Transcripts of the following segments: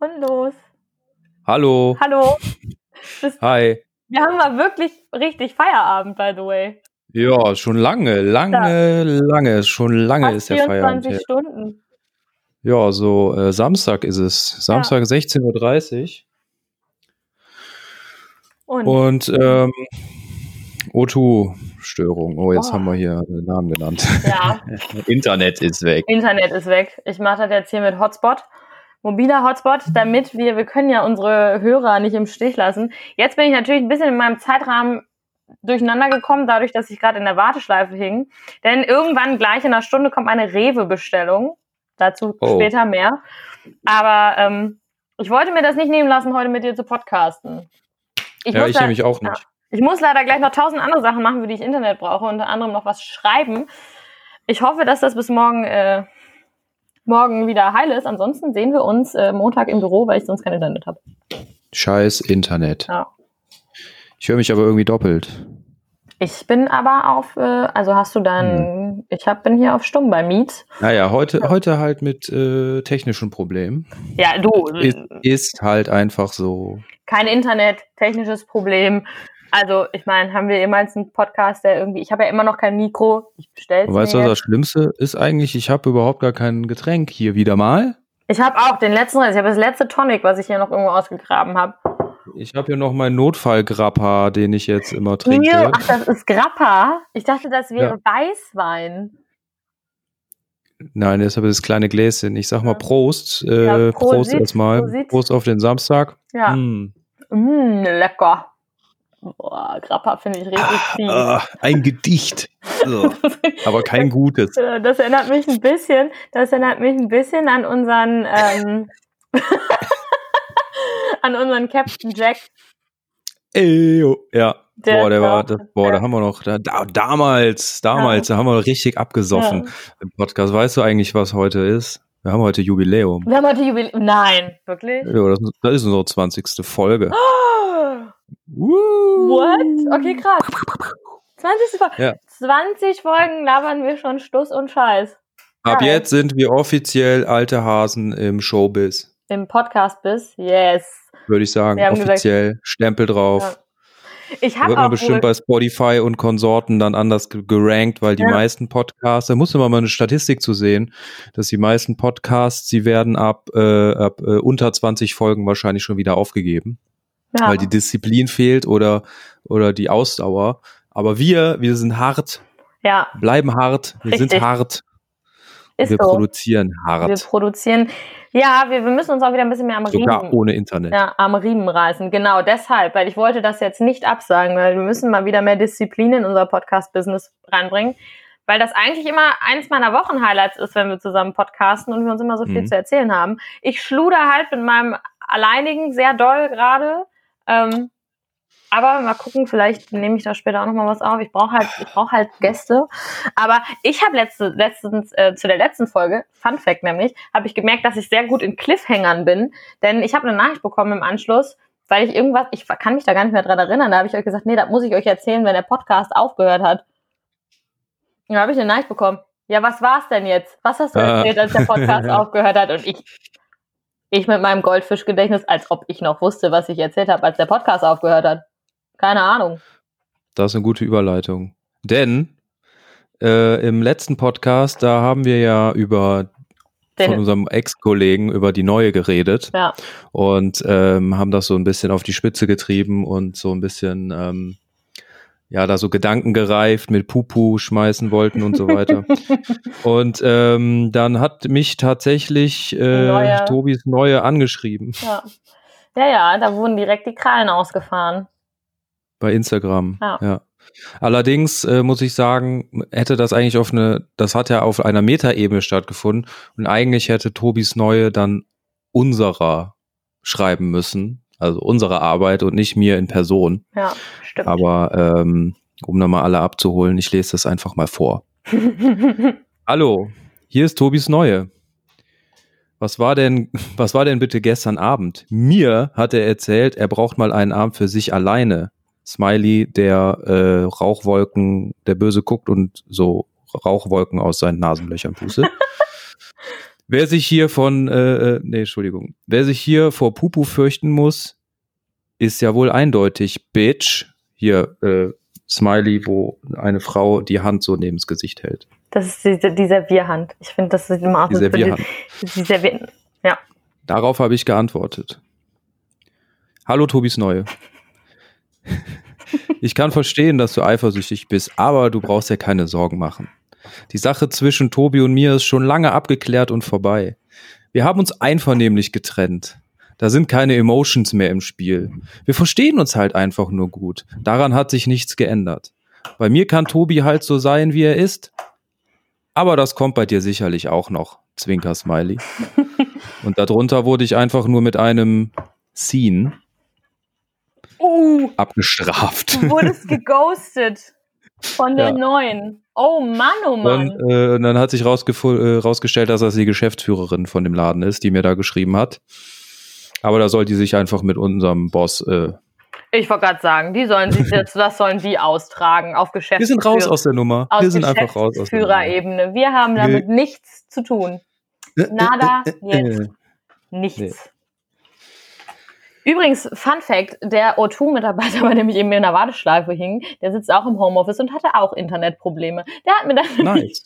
Und los. Hallo. Hallo. Hi. wir haben mal wirklich richtig Feierabend, by the way. Ja, schon lange, lange, lange, schon lange Fast ist der Feierabend 24 her. Stunden. Ja, so äh, Samstag ist es. Samstag 16.30 Und, Uhr. Und ähm, O2-Störung. Oh, jetzt Oh. haben wir hier den Namen genannt. ja, Internet ist weg. Internet ist weg. Ich mache das jetzt hier mit Hotspot. Mobiler Hotspot, damit wir, wir können ja unsere Hörer nicht im Stich lassen. Jetzt bin ich natürlich ein bisschen in meinem Zeitrahmen durcheinander gekommen, dadurch, dass ich gerade in der Warteschleife hing. Denn irgendwann gleich in einer Stunde kommt eine Rewe-Bestellung. Dazu Oh. später mehr. Aber ähm, ich wollte mir das nicht nehmen lassen, heute mit dir zu podcasten. ja, muss ich da- nämlich auch ja. nicht. Ich muss leider gleich noch tausend andere Sachen machen, für die ich Internet brauche, unter anderem noch was schreiben. Ich hoffe, dass das bis morgen, äh, morgen wieder heil ist. Ansonsten sehen wir uns äh, Montag im Büro, weil ich sonst kein Internet habe. Scheiß Internet. Ja. Ich höre mich aber irgendwie doppelt. Ich bin aber auf, äh, also hast du dann, ich hab, bin hier auf Stumm bei Meet. Naja, heute, heute halt mit äh, technischen Problemen. Ja, du, Ist, ist halt einfach so. kein Internet, technisches Problem. Also, ich meine, haben wir jemals einen Podcast, der irgendwie, ich habe ja immer noch kein Mikro. Ich bestelle Und weißt du, was das Schlimmste ist eigentlich? Ich habe überhaupt gar kein Getränk hier wieder mal. Ich habe auch den letzten, ich habe das letzte Tonic, was ich hier noch irgendwo ausgegraben habe. Ich habe hier noch meinen Notfallgrappa, den ich jetzt immer trinke. Ew, ach, das ist Grappa. Ich dachte, das wäre Ja. Weißwein. Nein, das ist aber das kleine Gläschen. Ich sag mal. Prost. Äh, Ja, Prost Prosit, erstmal. Prost auf den Samstag. Ja. Hm. Mm, lecker. Boah, Grappa finde ich richtig fies. Ah, ein Gedicht. Ugh. aber kein gutes. Das erinnert mich ein bisschen, das erinnert mich ein bisschen an unseren, ähm, an unseren Captain Jack. Eyo. Ja. Der- boah, der war, das, boah, da haben wir noch, da, da, damals, damals, da haben wir noch richtig abgesoffen im Podcast. Weißt du eigentlich, was heute ist? Wir haben heute Jubiläum. Wir haben heute Jubiläum. Nein, wirklich? Ja, das, das ist unsere 20. Folge. Woo. What? Okay, krass. 20 Folgen. Ja. 20 Folgen labern wir schon Stuss und Scheiß. Ab Geil. jetzt sind wir offiziell alte Hasen im Showbiz, Im Podcast bis. Yes. würde ich sagen. Haben gesagt- Offiziell, Stempel drauf. Ja. Ich habe wird auch man bestimmt bei Spotify und Konsorten dann anders ge- gerankt, weil die Ja. meisten Podcasts, da musste man mal eine Statistik zu sehen, dass die meisten Podcasts, sie werden ab, äh, ab äh, unter 20 Folgen wahrscheinlich schon wieder aufgegeben, ja. weil die Disziplin fehlt oder, oder die Ausdauer. Aber wir, wir sind hart, ja, bleiben hart, wir Richtig. sind hart, ist wir so. produzieren hart, Wir produzieren. Ja, wir, wir müssen uns auch wieder ein bisschen mehr am sogar Riemen, ohne Internet. ja, am Riemen reißen. Genau deshalb, weil ich wollte das jetzt nicht absagen, weil wir müssen mal wieder mehr Disziplin in unser Podcast-Business reinbringen. Weil das eigentlich immer eins meiner Wochenhighlights ist, wenn wir zusammen podcasten und wir uns immer so viel Mhm. zu erzählen haben. Ich schluder halt mit meinem Alleinigen sehr doll gerade. Ähm, aber mal gucken, vielleicht nehme ich da später auch noch mal was auf. Ich brauche halt, ich brauche halt Gäste. Aber ich habe letzte, letztens äh, zu der letzten Folge, Fun Fact nämlich, habe ich gemerkt, dass ich sehr gut in Cliffhangern bin, denn ich habe eine Nachricht bekommen im Anschluss, weil ich irgendwas, ich kann mich da gar nicht mehr dran erinnern. Da habe ich euch gesagt, nee, das muss ich euch erzählen, wenn der Podcast aufgehört hat. Und da habe ich eine Nachricht bekommen. Ja, was war's denn jetzt? Was hast du Ah. erzählt, als der Podcast aufgehört hat? Und ich, ich mit meinem Goldfischgedächtnis, als ob ich noch wusste, was ich erzählt habe, als der Podcast aufgehört hat. Keine Ahnung. Das ist eine gute Überleitung. Denn äh, im letzten Podcast, da haben wir ja über von unserem Ex-Kollegen über die neue geredet ja, und ähm, haben das so ein bisschen auf die Spitze getrieben und so ein bisschen ähm, ja da so Gedanken gereift mit Pupu schmeißen wollten und so weiter. und ähm, dann hat mich tatsächlich äh, Neue. Tobis Neue angeschrieben ja. Ja, ja, da wurden direkt die Krallen ausgefahren. bei Instagram. Ja. ja. Allerdings äh, muss ich sagen, hätte das eigentlich auf eine, das hat ja auf einer Metaebene stattgefunden und eigentlich hätte Tobis Neue dann unserer schreiben müssen, also unsere Arbeit und nicht mir in Person. Ja, stimmt. Aber ähm, um nochmal alle abzuholen, ich lese das einfach mal vor. Hallo, hier ist Tobis Neue. Was war denn, was war denn bitte gestern Abend? Mir hat er erzählt, er braucht mal einen Abend für sich alleine. Smiley, der äh, Rauchwolken, der böse guckt und so Rauchwolken aus seinen Nasenlöchern pustet. Wer sich hier von, äh, äh, nee, Entschuldigung, wer sich hier vor Pupu fürchten muss, ist ja wohl eindeutig Bitch. Hier, äh, Smiley, wo eine Frau die Hand so neben das Gesicht hält. Das ist die, die Servierhand. Ich finde, das ist immer Die Servierhand. Die Servier ja. Darauf habe ich geantwortet. Hallo Tobis Neue. Ich kann verstehen, dass du eifersüchtig bist, aber du brauchst ja keine Sorgen machen. Die Sache zwischen Tobi und mir ist schon lange abgeklärt und vorbei. Wir haben uns einvernehmlich getrennt. Da sind keine Emotions mehr im Spiel. Wir verstehen uns halt einfach nur gut. Daran hat sich nichts geändert. Bei mir kann Tobi halt so sein, wie er ist. Aber das kommt bei dir sicherlich auch noch. Zwinker Smiley. Und darunter wurde ich einfach nur mit einem Scene Uh, abgestraft. du wurdest geghostet von der Ja. neuen. Oh Mann, oh Mann. Und, äh, und dann hat sich äh, rausgestellt, dass das die Geschäftsführerin von dem Laden ist, die mir da geschrieben hat. Aber da soll die sich einfach mit unserem Boss. Äh, Ich wollte gerade sagen, die sollen sich jetzt, das sollen die austragen auf wir Geschäftsführer. sind raus aus der Nummer. aus wir sind einfach raus aus der Nummer. Geschäftsführerebene. Wir haben damit nichts zu tun. Nada, jetzt. Nichts. Übrigens, Fun Fact, der O2-Mitarbeiter, bei dem ich eben in der Warteschleife hing, der sitzt auch im Homeoffice und hatte auch Internetprobleme. Der hat mir dann, Nice.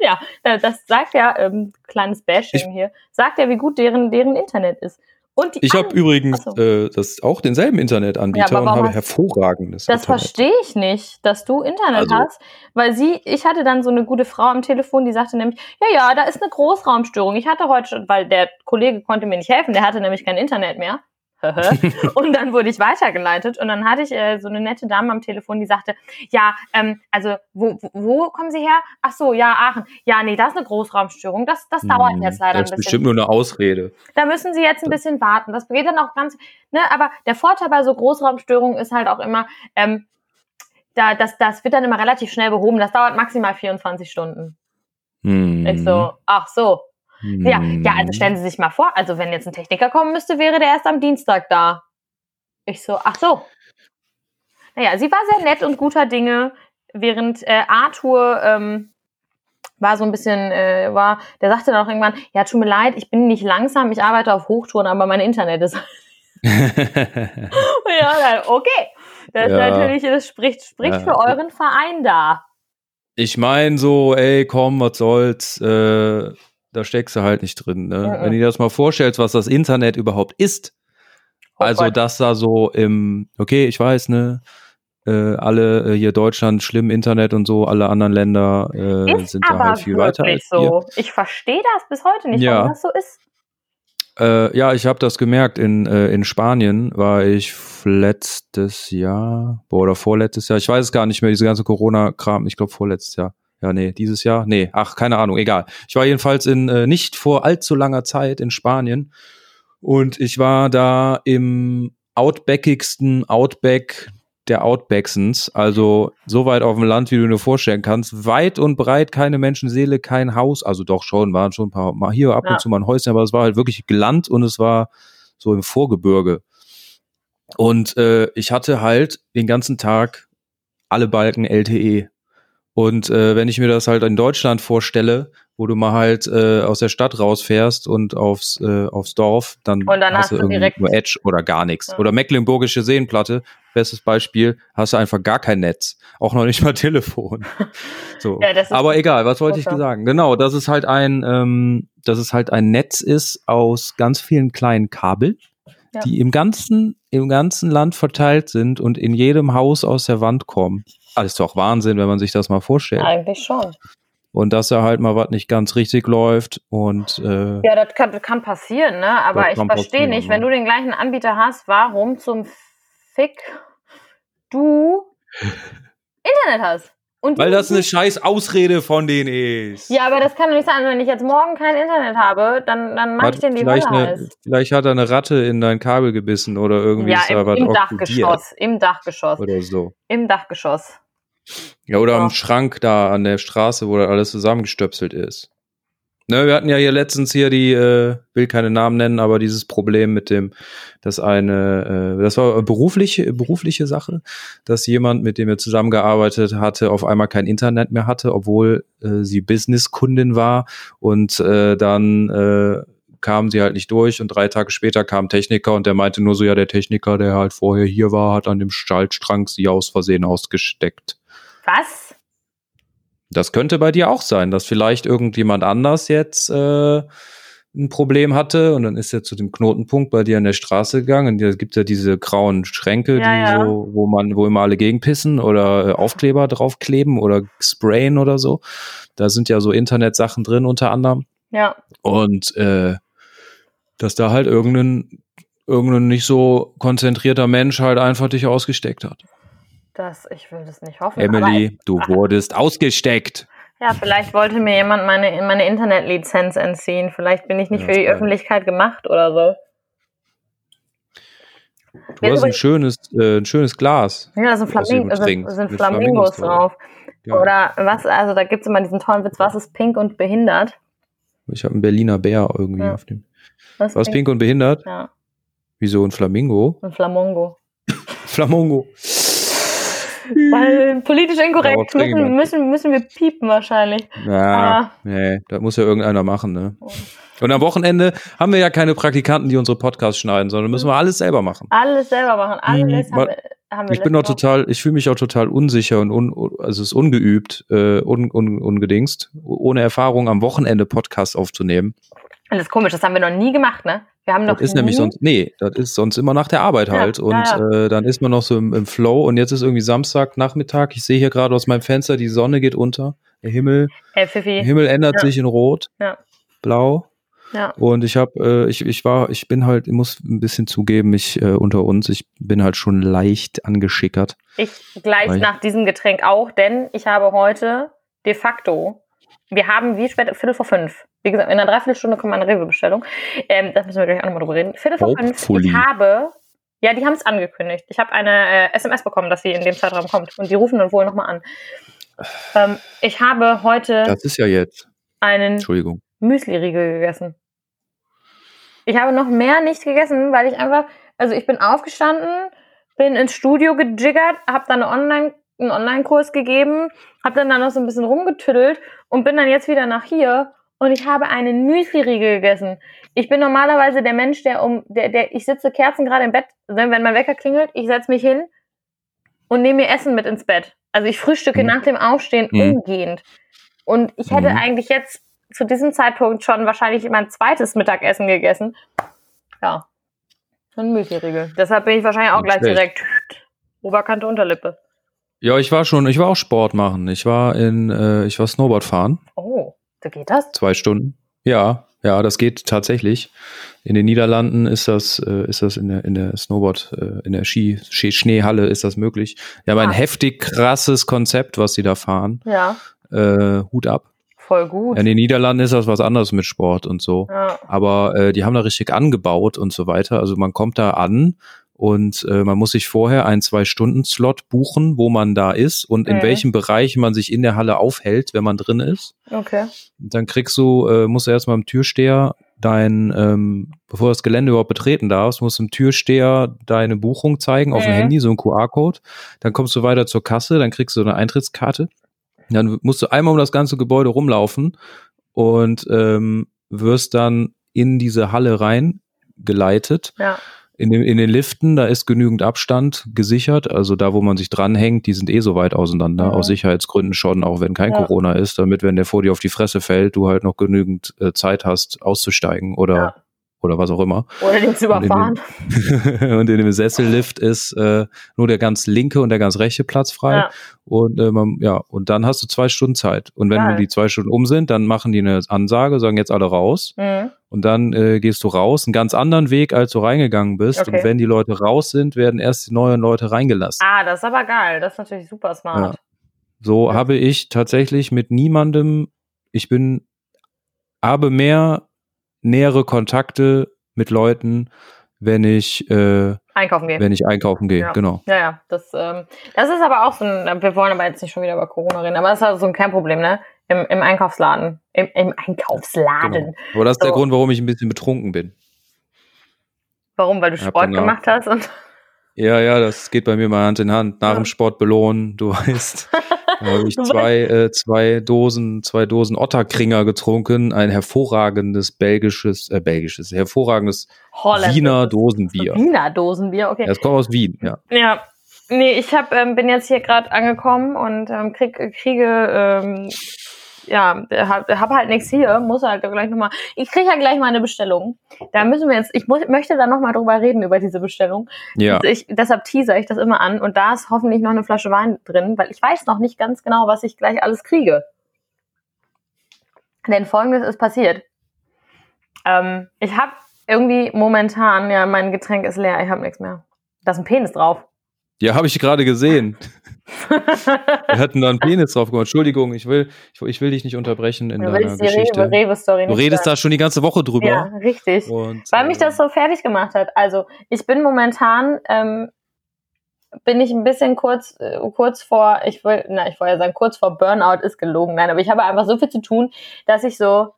ja, das sagt ja, ähm, kleines Bashing Ich- hier, sagt ja, wie gut deren, deren Internet ist. Und Ich habe übrigens so. äh, das auch denselben Internetanbieter Ja, und habe hervorragendes Das Internet. verstehe ich nicht, dass du Internet Also- hast, weil sie, ich hatte dann so eine gute Frau am Telefon, die sagte nämlich, ja, ja, da ist eine Großraumstörung. Ich hatte heute schon, weil der Kollege konnte mir nicht helfen, der hatte nämlich kein Internet mehr. und dann wurde ich weitergeleitet und dann hatte ich äh, so eine nette Dame am Telefon, die sagte, ja, ähm, also wo, wo, wo kommen Sie her? Ach so, ja, Aachen. Ja, nee, das ist eine Großraumstörung. Das, das dauert Hm, jetzt leider Das ein ist bisschen. bestimmt nur eine Ausrede. Da müssen Sie jetzt ein bisschen warten. Das geht dann auch ganz, ne, aber der Vorteil bei so Großraumstörungen ist halt auch immer, ähm, da, das, das wird dann immer relativ schnell behoben. Das dauert maximal 24 Stunden. Hm. Ich so, ach so. Ja, Hm. ja, also stellen Sie sich mal vor, also wenn jetzt ein Techniker kommen müsste, wäre der erst am Dienstag da. Ich so, ach so. Naja, sie war sehr nett und guter Dinge, während äh, Arthur ähm, war so ein bisschen, äh, war, der sagte dann auch irgendwann, ja, tut mir leid, ich bin nicht langsam, ich arbeite auf Hochtouren, aber mein Internet ist ja, dann, okay. Das ist Ja. natürlich, das spricht, spricht Ja. für euren Verein da. Ich meine so, ey, komm, was soll's, äh, da steckst du halt nicht drin. Ne? Mhm. Wenn du dir das mal vorstellst, was das Internet überhaupt ist, also dass da so im, okay, ich weiß, ne, äh, alle äh, hier Deutschland schlimm Internet und so, alle anderen Länder äh, sind da halt viel weiter als wir. so. Ich verstehe das bis heute nicht, Ja. warum das so ist. Äh, ja, ich habe das gemerkt. In, äh, in Spanien war ich letztes Jahr boah, oder vorletztes Jahr. Ich weiß es gar nicht mehr, diese ganze Corona-Kram. Ich glaube vorletztes Jahr. Ja, nee, dieses Jahr? Nee, ach, keine Ahnung, egal. Ich war jedenfalls in äh, nicht vor allzu langer Zeit in Spanien und ich war da im outbackigsten Outback der Outbacksens, also so weit auf dem Land, wie du dir vorstellen kannst, weit und breit keine Menschenseele, kein Haus, also doch schon, waren schon ein paar mal hier ab Ja. und zu mal ein Häuschen, aber es war halt wirklich Land und es war so im Vorgebirge. Und äh, ich hatte halt den ganzen Tag alle Balken LTE. Und äh, wenn ich mir das halt in Deutschland vorstelle, wo du mal halt äh, aus der Stadt rausfährst und aufs, äh, aufs Dorf, dann, Und dann hast hast du direkt- nur Edge oder gar nichts. Ja. Oder Mecklenburgische Seenplatte, bestes Beispiel, hast du einfach gar kein Netz. Auch noch nicht mal Telefon. So. Ja, Aber egal, was wollte ich sagen? Genau, dass es halt ein, ähm, dass es halt ein Netz ist aus ganz vielen kleinen Kabel, Ja. die im ganzen, im ganzen Land verteilt sind und in jedem Haus aus der Wand kommen. Alles doch Wahnsinn, wenn man sich das mal vorstellt. Eigentlich schon. Und dass da halt mal was nicht ganz richtig läuft und äh, Ja, das kann, kann passieren, ne? Aber ich verstehe nicht, wenn du den gleichen Anbieter hast, warum zum Fick du Internet hast. Und weil das eine scheiß Ausrede von denen ist. Ja, aber das kann doch nicht sein. Wenn ich jetzt morgen kein Internet habe, dann, dann mache ich den die vielleicht, eine, vielleicht hat er eine Ratte in dein Kabel gebissen oder irgendwie Ja, ist da im, was im Dachgeschoss. Im Dachgeschoss. oder so. Im Ja, Ja, oder Ja. im Schrank da an der Straße, wo da alles zusammengestöpselt ist. Ne, wir hatten ja hier letztens hier die, äh, will keine Namen nennen, aber dieses Problem mit dem, dass eine, äh, das war berufliche, berufliche Sache, dass jemand, mit dem er zusammengearbeitet hatte, auf einmal kein Internet mehr hatte, obwohl äh, sie Businesskundin war und äh, dann äh, kamen sie halt nicht durch und drei Tage später kam Techniker und der meinte nur so, ja, der Techniker, der halt vorher hier war, hat an dem Schaltstrang sie aus Versehen ausgesteckt. Was? Das könnte bei dir auch sein, dass vielleicht irgendjemand anders jetzt äh, ein Problem hatte und dann ist er zu dem Knotenpunkt bei dir an der Straße gegangen und da gibt ja diese grauen Schränke, Ja, ja. so, wo man, wo immer alle gegenpissen oder äh, Aufkleber draufkleben oder sprayen oder so. Da sind ja so Internetsachen drin unter anderem. Ja. Und äh, dass da halt irgendein, irgendein nicht so konzentrierter Mensch halt einfach dich ausgesteckt hat. Das, ich will das nicht hoffen. Emily, du wurdest ausgesteckt. Ja, vielleicht wollte mir jemand meine, meine Internetlizenz entziehen. Vielleicht bin ich nicht Ja, für die geil. Öffentlichkeit gemacht oder so. Du Wer hast ein schönes, äh, ein schönes Glas. Ja, da sind, Flaming sind, sind Flamingos Flamingos drauf. Ja. Oder was, also da gibt es immer diesen tollen Witz, was ist pink und behindert? Ich habe einen Berliner Bär irgendwie Ja. auf dem. Was, Was pink und behindert? Ja, Wieso ein Flamingo? ein Flamongo. Flamongo. Weil politisch inkorrekt müssen, müssen, müssen wir piepen wahrscheinlich. Ja, Ah. nee, das muss ja irgendeiner machen, ne? Oh. Und am Wochenende haben wir ja keine Praktikanten, die unsere Podcasts schneiden, sondern müssen wir alles selber machen. Alles selber machen. Alles Mhm, haben wir, haben wir Ich bin auch total, ich fühle mich auch total unsicher und un, also es ist ungeübt, äh, un, un, ungedingst, ohne Erfahrung am Wochenende Podcast aufzunehmen. Das ist komisch, das haben wir noch nie gemacht, ne? Wir haben noch Das ist nämlich sonst, nee, das ist sonst immer nach der Arbeit Ja, halt. Und ja, Äh, dann ist man noch so im, im Flow und jetzt ist irgendwie Samstag, Nachmittag. Ich sehe hier gerade aus meinem Fenster, die Sonne geht unter. Der Himmel, Ey, Fifi. der Himmel ändert sich in Rot, Ja. Blau. Ja. Und ich habe, äh, ich, ich war, ich bin halt, ich muss ein bisschen zugeben, ich äh, unter uns, ich bin halt schon leicht angeschickert. Ich gleich Weil- nach diesem Getränk auch, denn ich habe heute de facto, wir haben wie spät, Viertel vor fünf. Wie gesagt, in einer Dreiviertelstunde kommt meine Rewe-Bestellung. Ähm, da müssen wir gleich auch nochmal drüber reden. Viertel vor fünf. Ich habe, ja, die haben es angekündigt. Ich habe eine äh, SMS bekommen, dass sie in dem Zeitraum kommt. Und die rufen dann wohl nochmal an. Ähm, ich habe heute Das ist ja jetzt. einen Entschuldigung. Müsli-Riegel gegessen. Ich habe noch mehr nicht gegessen, weil ich einfach, also ich bin aufgestanden, bin ins Studio gejiggert, habe dann eine Online, einen Online-Kurs gegeben, habe dann da noch so ein bisschen rumgetüddelt und bin dann jetzt wieder nach hier und ich habe einen Müsli-Riegel gegessen. Ich bin normalerweise der Mensch, der um, der, der, ich sitze Kerzen gerade im Bett, wenn, wenn mein Wecker klingelt, ich setze mich hin und nehme mir Essen mit ins Bett. Also ich frühstücke Mhm. nach dem Aufstehen Mhm. umgehend. Und ich hätte Mhm. eigentlich jetzt zu diesem Zeitpunkt schon wahrscheinlich mein zweites Mittagessen gegessen. Ja. Ein Müsli-Riegel. Deshalb bin ich wahrscheinlich auch Nicht gleich schlecht. direkt Oberkante, Unterlippe. Ja, ich war schon, ich war auch Sport machen. Ich war in, äh, ich war Snowboard fahren, Oh, so geht das? zwei Stunden. Ja, ja, das geht tatsächlich. In den Niederlanden ist das, äh, ist das in der, in der Snowboard, äh, in der Ski, Ski Schneehalle ist das möglich. Die haben ein Ah. heftig krasses Konzept, was sie da fahren. Ja, Äh, Hut ab. voll gut. In den Niederlanden ist das was anderes mit Sport und so. Ja. Aber äh, die haben da richtig angebaut und so weiter. Also man kommt da an und äh, man muss sich vorher einen Zwei-Stunden-Slot buchen, wo man da ist und in Mhm. welchem Bereich man sich in der Halle aufhält, wenn man drin ist. Okay. Dann kriegst du, äh, musst du erstmal im Türsteher dein, ähm, bevor du das Gelände überhaupt betreten darfst, musst du im Türsteher deine Buchung zeigen auf dem Mhm. Handy, so ein QR-Code. Dann kommst du weiter zur Kasse, dann kriegst du eine Eintrittskarte. Dann musst du einmal um das ganze Gebäude rumlaufen und ähm, wirst dann in diese Halle reingeleitet. Ja. In den, in den Liften, da ist genügend Abstand gesichert. Also da, wo man sich dranhängt, die sind eh so weit auseinander, Mhm. aus Sicherheitsgründen schon, auch wenn kein Ja. Corona ist, damit, wenn der vor dir auf die Fresse fällt, du halt noch genügend äh, Zeit hast, auszusteigen oder, Ja. oder was auch immer. Oder den zu Und in überfahren. und in dem Sessellift ist äh, nur der ganz linke und der ganz rechte Platz frei. Ja. Und äh, man, ja, und dann hast du zwei Stunden Zeit. Und wenn Geil. die zwei Stunden um sind, dann machen die eine Ansage, sagen jetzt alle raus. Mhm. Und dann äh, gehst du raus, einen ganz anderen Weg, als du reingegangen bist. Okay. Und wenn die Leute raus sind, werden erst die neuen Leute reingelassen. Ah, das ist aber geil. Das ist natürlich super smart. So Ja. habe ich tatsächlich mit niemandem, ich bin, habe mehr nähere Kontakte mit Leuten, wenn ich, äh, Einkaufen gehen. wenn ich einkaufen gehe. Ja. Genau. Ja, ja, das, ähm, das ist aber auch so ein, wir wollen aber jetzt nicht schon wieder über Corona reden, aber das ist halt so ein Kernproblem, ne? Im, im Einkaufsladen. Im, im Einkaufsladen. Genau. Aber das ist der So. Grund, warum ich ein bisschen betrunken bin. Warum? Weil du Sport danach- gemacht hast und Ja, ja, das geht bei mir mal Hand in Hand. Nach Ja. dem Sport belohnen, du weißt. Da habe ich zwei, äh, zwei Dosen, zwei Dosen Otterkringer getrunken, ein hervorragendes belgisches, äh, belgisches, hervorragendes Holland. Wiener Dosenbier. Wiener Dosenbier, okay. Das kommt aus Wien, ja. Ja. Nee, ich hab, ähm, bin jetzt hier gerade angekommen und ähm, krieg, kriege, ähm, ja, hab, hab halt nichts hier, muss halt gleich nochmal. Ich krieg ja gleich mal eine Bestellung. Da müssen wir jetzt, ich mu möchte da nochmal drüber reden, über diese Bestellung. Ja, Also ich, deshalb teaser ich das immer an und da ist hoffentlich noch eine Flasche Wein drin, weil ich weiß noch nicht ganz genau, was ich gleich alles kriege. Denn folgendes ist passiert. Ähm, ich habe irgendwie momentan, ja, mein Getränk ist leer, ich habe nichts mehr. Da ist ein Penis drauf. ja, habe ich gerade gesehen. Wir hatten da einen Penis drauf gemacht. Entschuldigung, ich will, ich, ich will dich nicht unterbrechen in Du deiner Geschichte. Rewe, Rewe Story Du redest da schon die ganze Woche drüber. Ja, richtig. Und, Weil mich äh, das so fertig gemacht hat. Also ich bin momentan, ähm, bin ich ein bisschen kurz, äh, kurz vor, ich will, na, ich wollte ja sagen, kurz vor Burnout ist gelogen. Nein, aber ich habe einfach so viel zu tun, dass ich so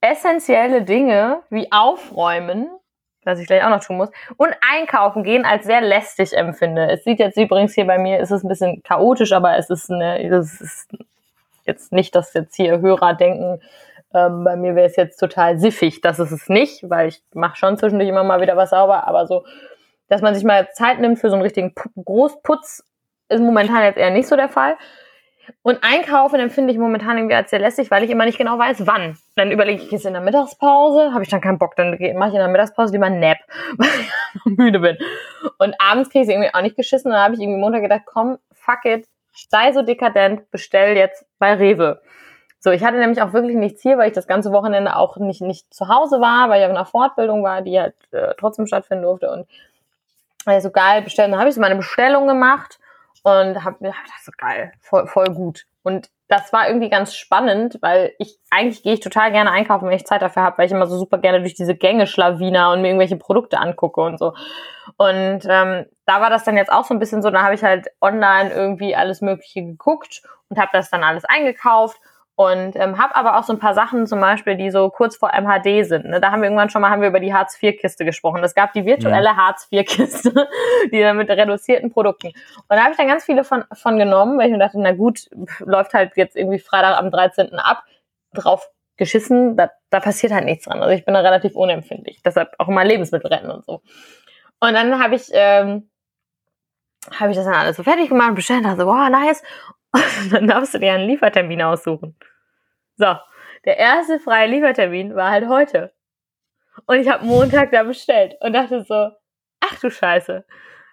essentielle Dinge wie aufräumen, was ich gleich auch noch tun muss, und einkaufen gehen als sehr lästig empfinde. Es sieht jetzt übrigens hier bei mir, es ist ein bisschen chaotisch, aber es ist eine, es ist jetzt nicht, dass jetzt hier Hörer denken, ähm, bei mir wäre es jetzt total siffig. Das ist es nicht, weil ich mache schon zwischendurch immer mal wieder was sauber, aber so, dass man sich mal Zeit nimmt für so einen richtigen Pu- Großputz, ist momentan jetzt eher nicht so der Fall. Und einkaufen empfinde ich momentan irgendwie als sehr lästig, weil ich immer nicht genau weiß, wann. Dann überlege ich, ist in der Mittagspause, habe ich dann keinen Bock, dann mache ich in der Mittagspause lieber einen Nap, weil ich müde bin. Und abends kriege ich irgendwie auch nicht geschissen. Dann habe ich irgendwie Montag gedacht, komm, fuck it, sei so dekadent, bestell jetzt bei Rewe. So, ich hatte nämlich auch wirklich nichts hier, weil ich das ganze Wochenende auch nicht, nicht zu Hause war, weil ich auf einer Fortbildung war, die halt äh, trotzdem stattfinden durfte. Und war so geil, bestellen. Dann habe ich so meine Bestellung gemacht und habe mir gedacht, so geil, voll, voll gut. Und das war irgendwie ganz spannend, weil ich eigentlich gehe ich total gerne einkaufen, wenn ich Zeit dafür habe, weil ich immer so super gerne durch diese Gänge schlawiner und mir irgendwelche Produkte angucke und so. Und ähm, da war das dann jetzt auch so ein bisschen so, da habe ich halt online irgendwie alles Mögliche geguckt und habe das dann alles eingekauft und ähm, habe aber auch so ein paar Sachen zum Beispiel, die so kurz vor MHD sind. Ne? Da haben wir irgendwann schon mal haben wir über die Hartz-IV-Kiste gesprochen. Es gab die virtuelle Hartz-IV-Kiste, die dann mit reduzierten Produkten. Und da habe ich dann ganz viele von, von genommen, weil ich mir dachte, na gut, läuft halt jetzt irgendwie Freitag am 13. ab, drauf geschissen, da, da passiert halt nichts dran. Also ich bin da relativ unempfindlich. Deshalb auch immer Lebensmittel retten und so. Und dann habe ich, ähm, habe ich das dann alles so fertig gemacht und bestellt dachte so, wow, nice. Dann darfst du dir einen Liefertermin aussuchen. So, der erste freie Liefertermin war halt heute. Und ich habe Montag da bestellt und dachte so, ach du Scheiße.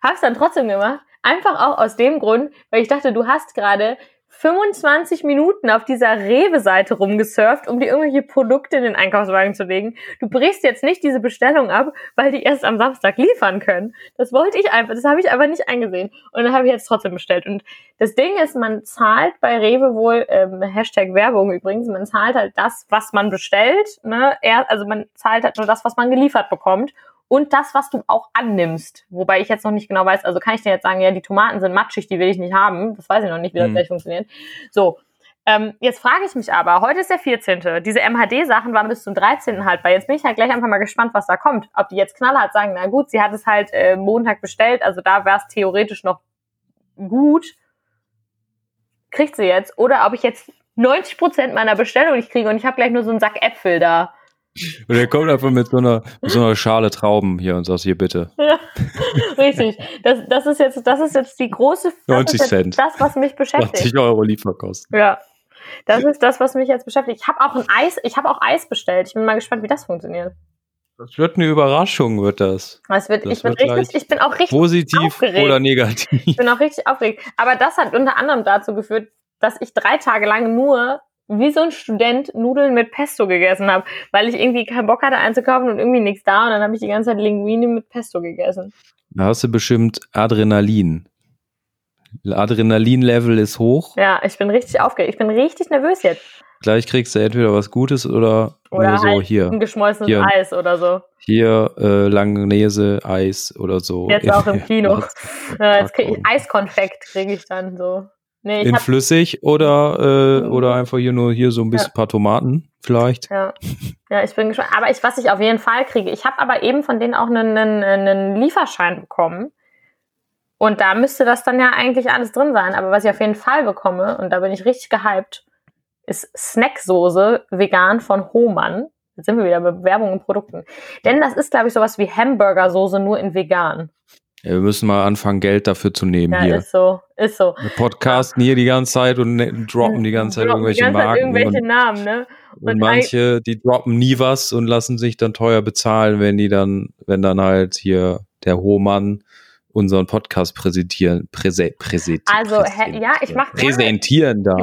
Hab's dann trotzdem gemacht. Einfach auch aus dem Grund, weil ich dachte, du hast gerade 25 Minuten auf dieser Rewe-Seite rumgesurft, um dir irgendwelche Produkte in den Einkaufswagen zu legen. Du brichst jetzt nicht diese Bestellung ab, weil die erst am Samstag liefern können. Das wollte ich einfach, das habe ich aber nicht eingesehen. Und dann habe ich jetzt trotzdem bestellt. Und das Ding ist, man zahlt bei Rewe wohl, ähm, Hashtag Werbung übrigens, man zahlt halt das, was man bestellt. Ne? Er, also man zahlt halt nur das, was man geliefert bekommt und das, was du auch annimmst. Wobei ich jetzt noch nicht genau weiß, also kann ich dir jetzt sagen, ja, die Tomaten sind matschig, die will ich nicht haben. Das weiß ich noch nicht, wie das Mhm. gleich funktioniert. So. Ähm, jetzt frage ich mich aber, heute ist der 14. Diese MHD-Sachen waren bis zum 13. haltbar. Jetzt bin ich halt gleich einfach mal gespannt, was da kommt. Ob die jetzt knallhart sagen, na gut, sie hat es halt äh, Montag bestellt, also da wäre es theoretisch noch gut. Kriegt sie jetzt. Oder ob ich jetzt 90% meiner Bestellung nicht kriege und ich habe gleich nur so einen Sack Äpfel da. Und er kommt einfach mit so einer, mit so einer Schale Trauben hier und sagt, hier bitte. Richtig. Das, das, ist jetzt, das ist jetzt die große, das 90 ist jetzt Cent. das, was mich beschäftigt. 20 Euro Lieferkosten. Ja. Das ist das, was mich jetzt beschäftigt. Ich habe auch ein Eis, ich habe auch Eis bestellt. Ich bin mal gespannt, wie das funktioniert. Das wird eine Überraschung, wird das. Es wird, Das ich bin richtig, ich bin auch richtig, Positiv aufgeregt. oder negativ. ich bin auch richtig aufgeregt. Aber das hat unter anderem dazu geführt, dass ich drei Tage lang nur wie so ein Student Nudeln mit Pesto gegessen habe, weil ich irgendwie keinen Bock hatte einzukaufen und irgendwie nichts da und dann habe ich die ganze Zeit Linguine mit Pesto gegessen. Da hast du bestimmt Adrenalin. Adrenalin-Level ist hoch. Ja, ich bin richtig aufgeregt. Ich bin richtig nervös jetzt. Gleich kriegst du entweder was Gutes oder, Oder nur so halt hier. ein geschmolzenes Hier. Eis oder so. Hier äh, Langnese, Eis oder so. Jetzt auch im Kino. Jetzt krieg ich Eiskonfekt kriege ich dann so. Nee, In flüssig oder, äh, Mhm. oder einfach hier nur hier so ein bisschen paar Tomaten vielleicht. ja. ja, ich bin gespannt. Aber ich, was ich auf jeden Fall kriege, ich habe aber eben von denen auch einen, einen, einen Lieferschein bekommen. Und da müsste das dann ja eigentlich alles drin sein. Aber was ich auf jeden Fall bekomme, und da bin ich richtig gehypt, ist Snacksoße vegan von Hohmann. Jetzt sind wir wieder bei Werbung und Produkten. Denn das ist, glaube ich, sowas wie Hamburgersoße nur in vegan. Ja, wir müssen mal anfangen, Geld dafür zu nehmen Ja, hier. ist so, ist so. Wir podcasten hier die ganze Zeit und ne- droppen die ganze Zeit irgendwelche ganze Zeit Marken. irgendwelche und, Namen, ne? und und manche, die droppen nie was und lassen sich dann teuer bezahlen, wenn die dann, wenn dann halt hier der Hohmann unseren Podcast präsentieren, präse, präsentieren. Also, hä- ja, ich mach gerne- präsentieren darf.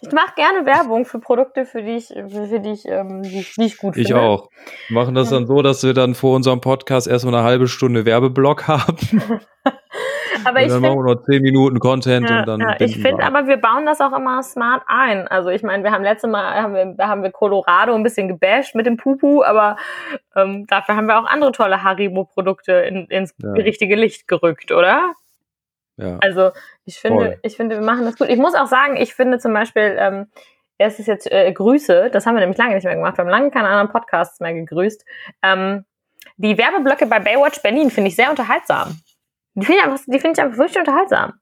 Ich mache gerne Werbung für Produkte, für die ich, für, die ich, ähm, die, ich- die ich gut Ich finde. auch. Wir machen das dann so, dass wir dann vor unserem Podcast erstmal eine halbe Stunde Werbeblock haben. Aber ich dann machen finde, wir noch zehn Minuten Content ja, und dann ja, ich finde aber, wir bauen das auch immer smart ein. Also ich meine, wir haben letzte Mal, haben wir, da haben wir Colorado ein bisschen gebasht mit dem Pupu, aber ähm, dafür haben wir auch andere tolle Haribo-Produkte in, ins Ja. richtige Licht gerückt, oder? ja. Also ich finde, Voll. ich finde, wir machen das gut. Ich muss auch sagen, ich finde zum Beispiel, ähm, es ist jetzt äh, Grüße, das haben wir nämlich lange nicht mehr gemacht, wir haben lange keine anderen Podcasts mehr gegrüßt. Ähm, die Werbeblöcke bei Baywatch Berlin finde ich sehr unterhaltsam. Die finde ich einfach, die finde ich einfach wirklich unterhaltsam.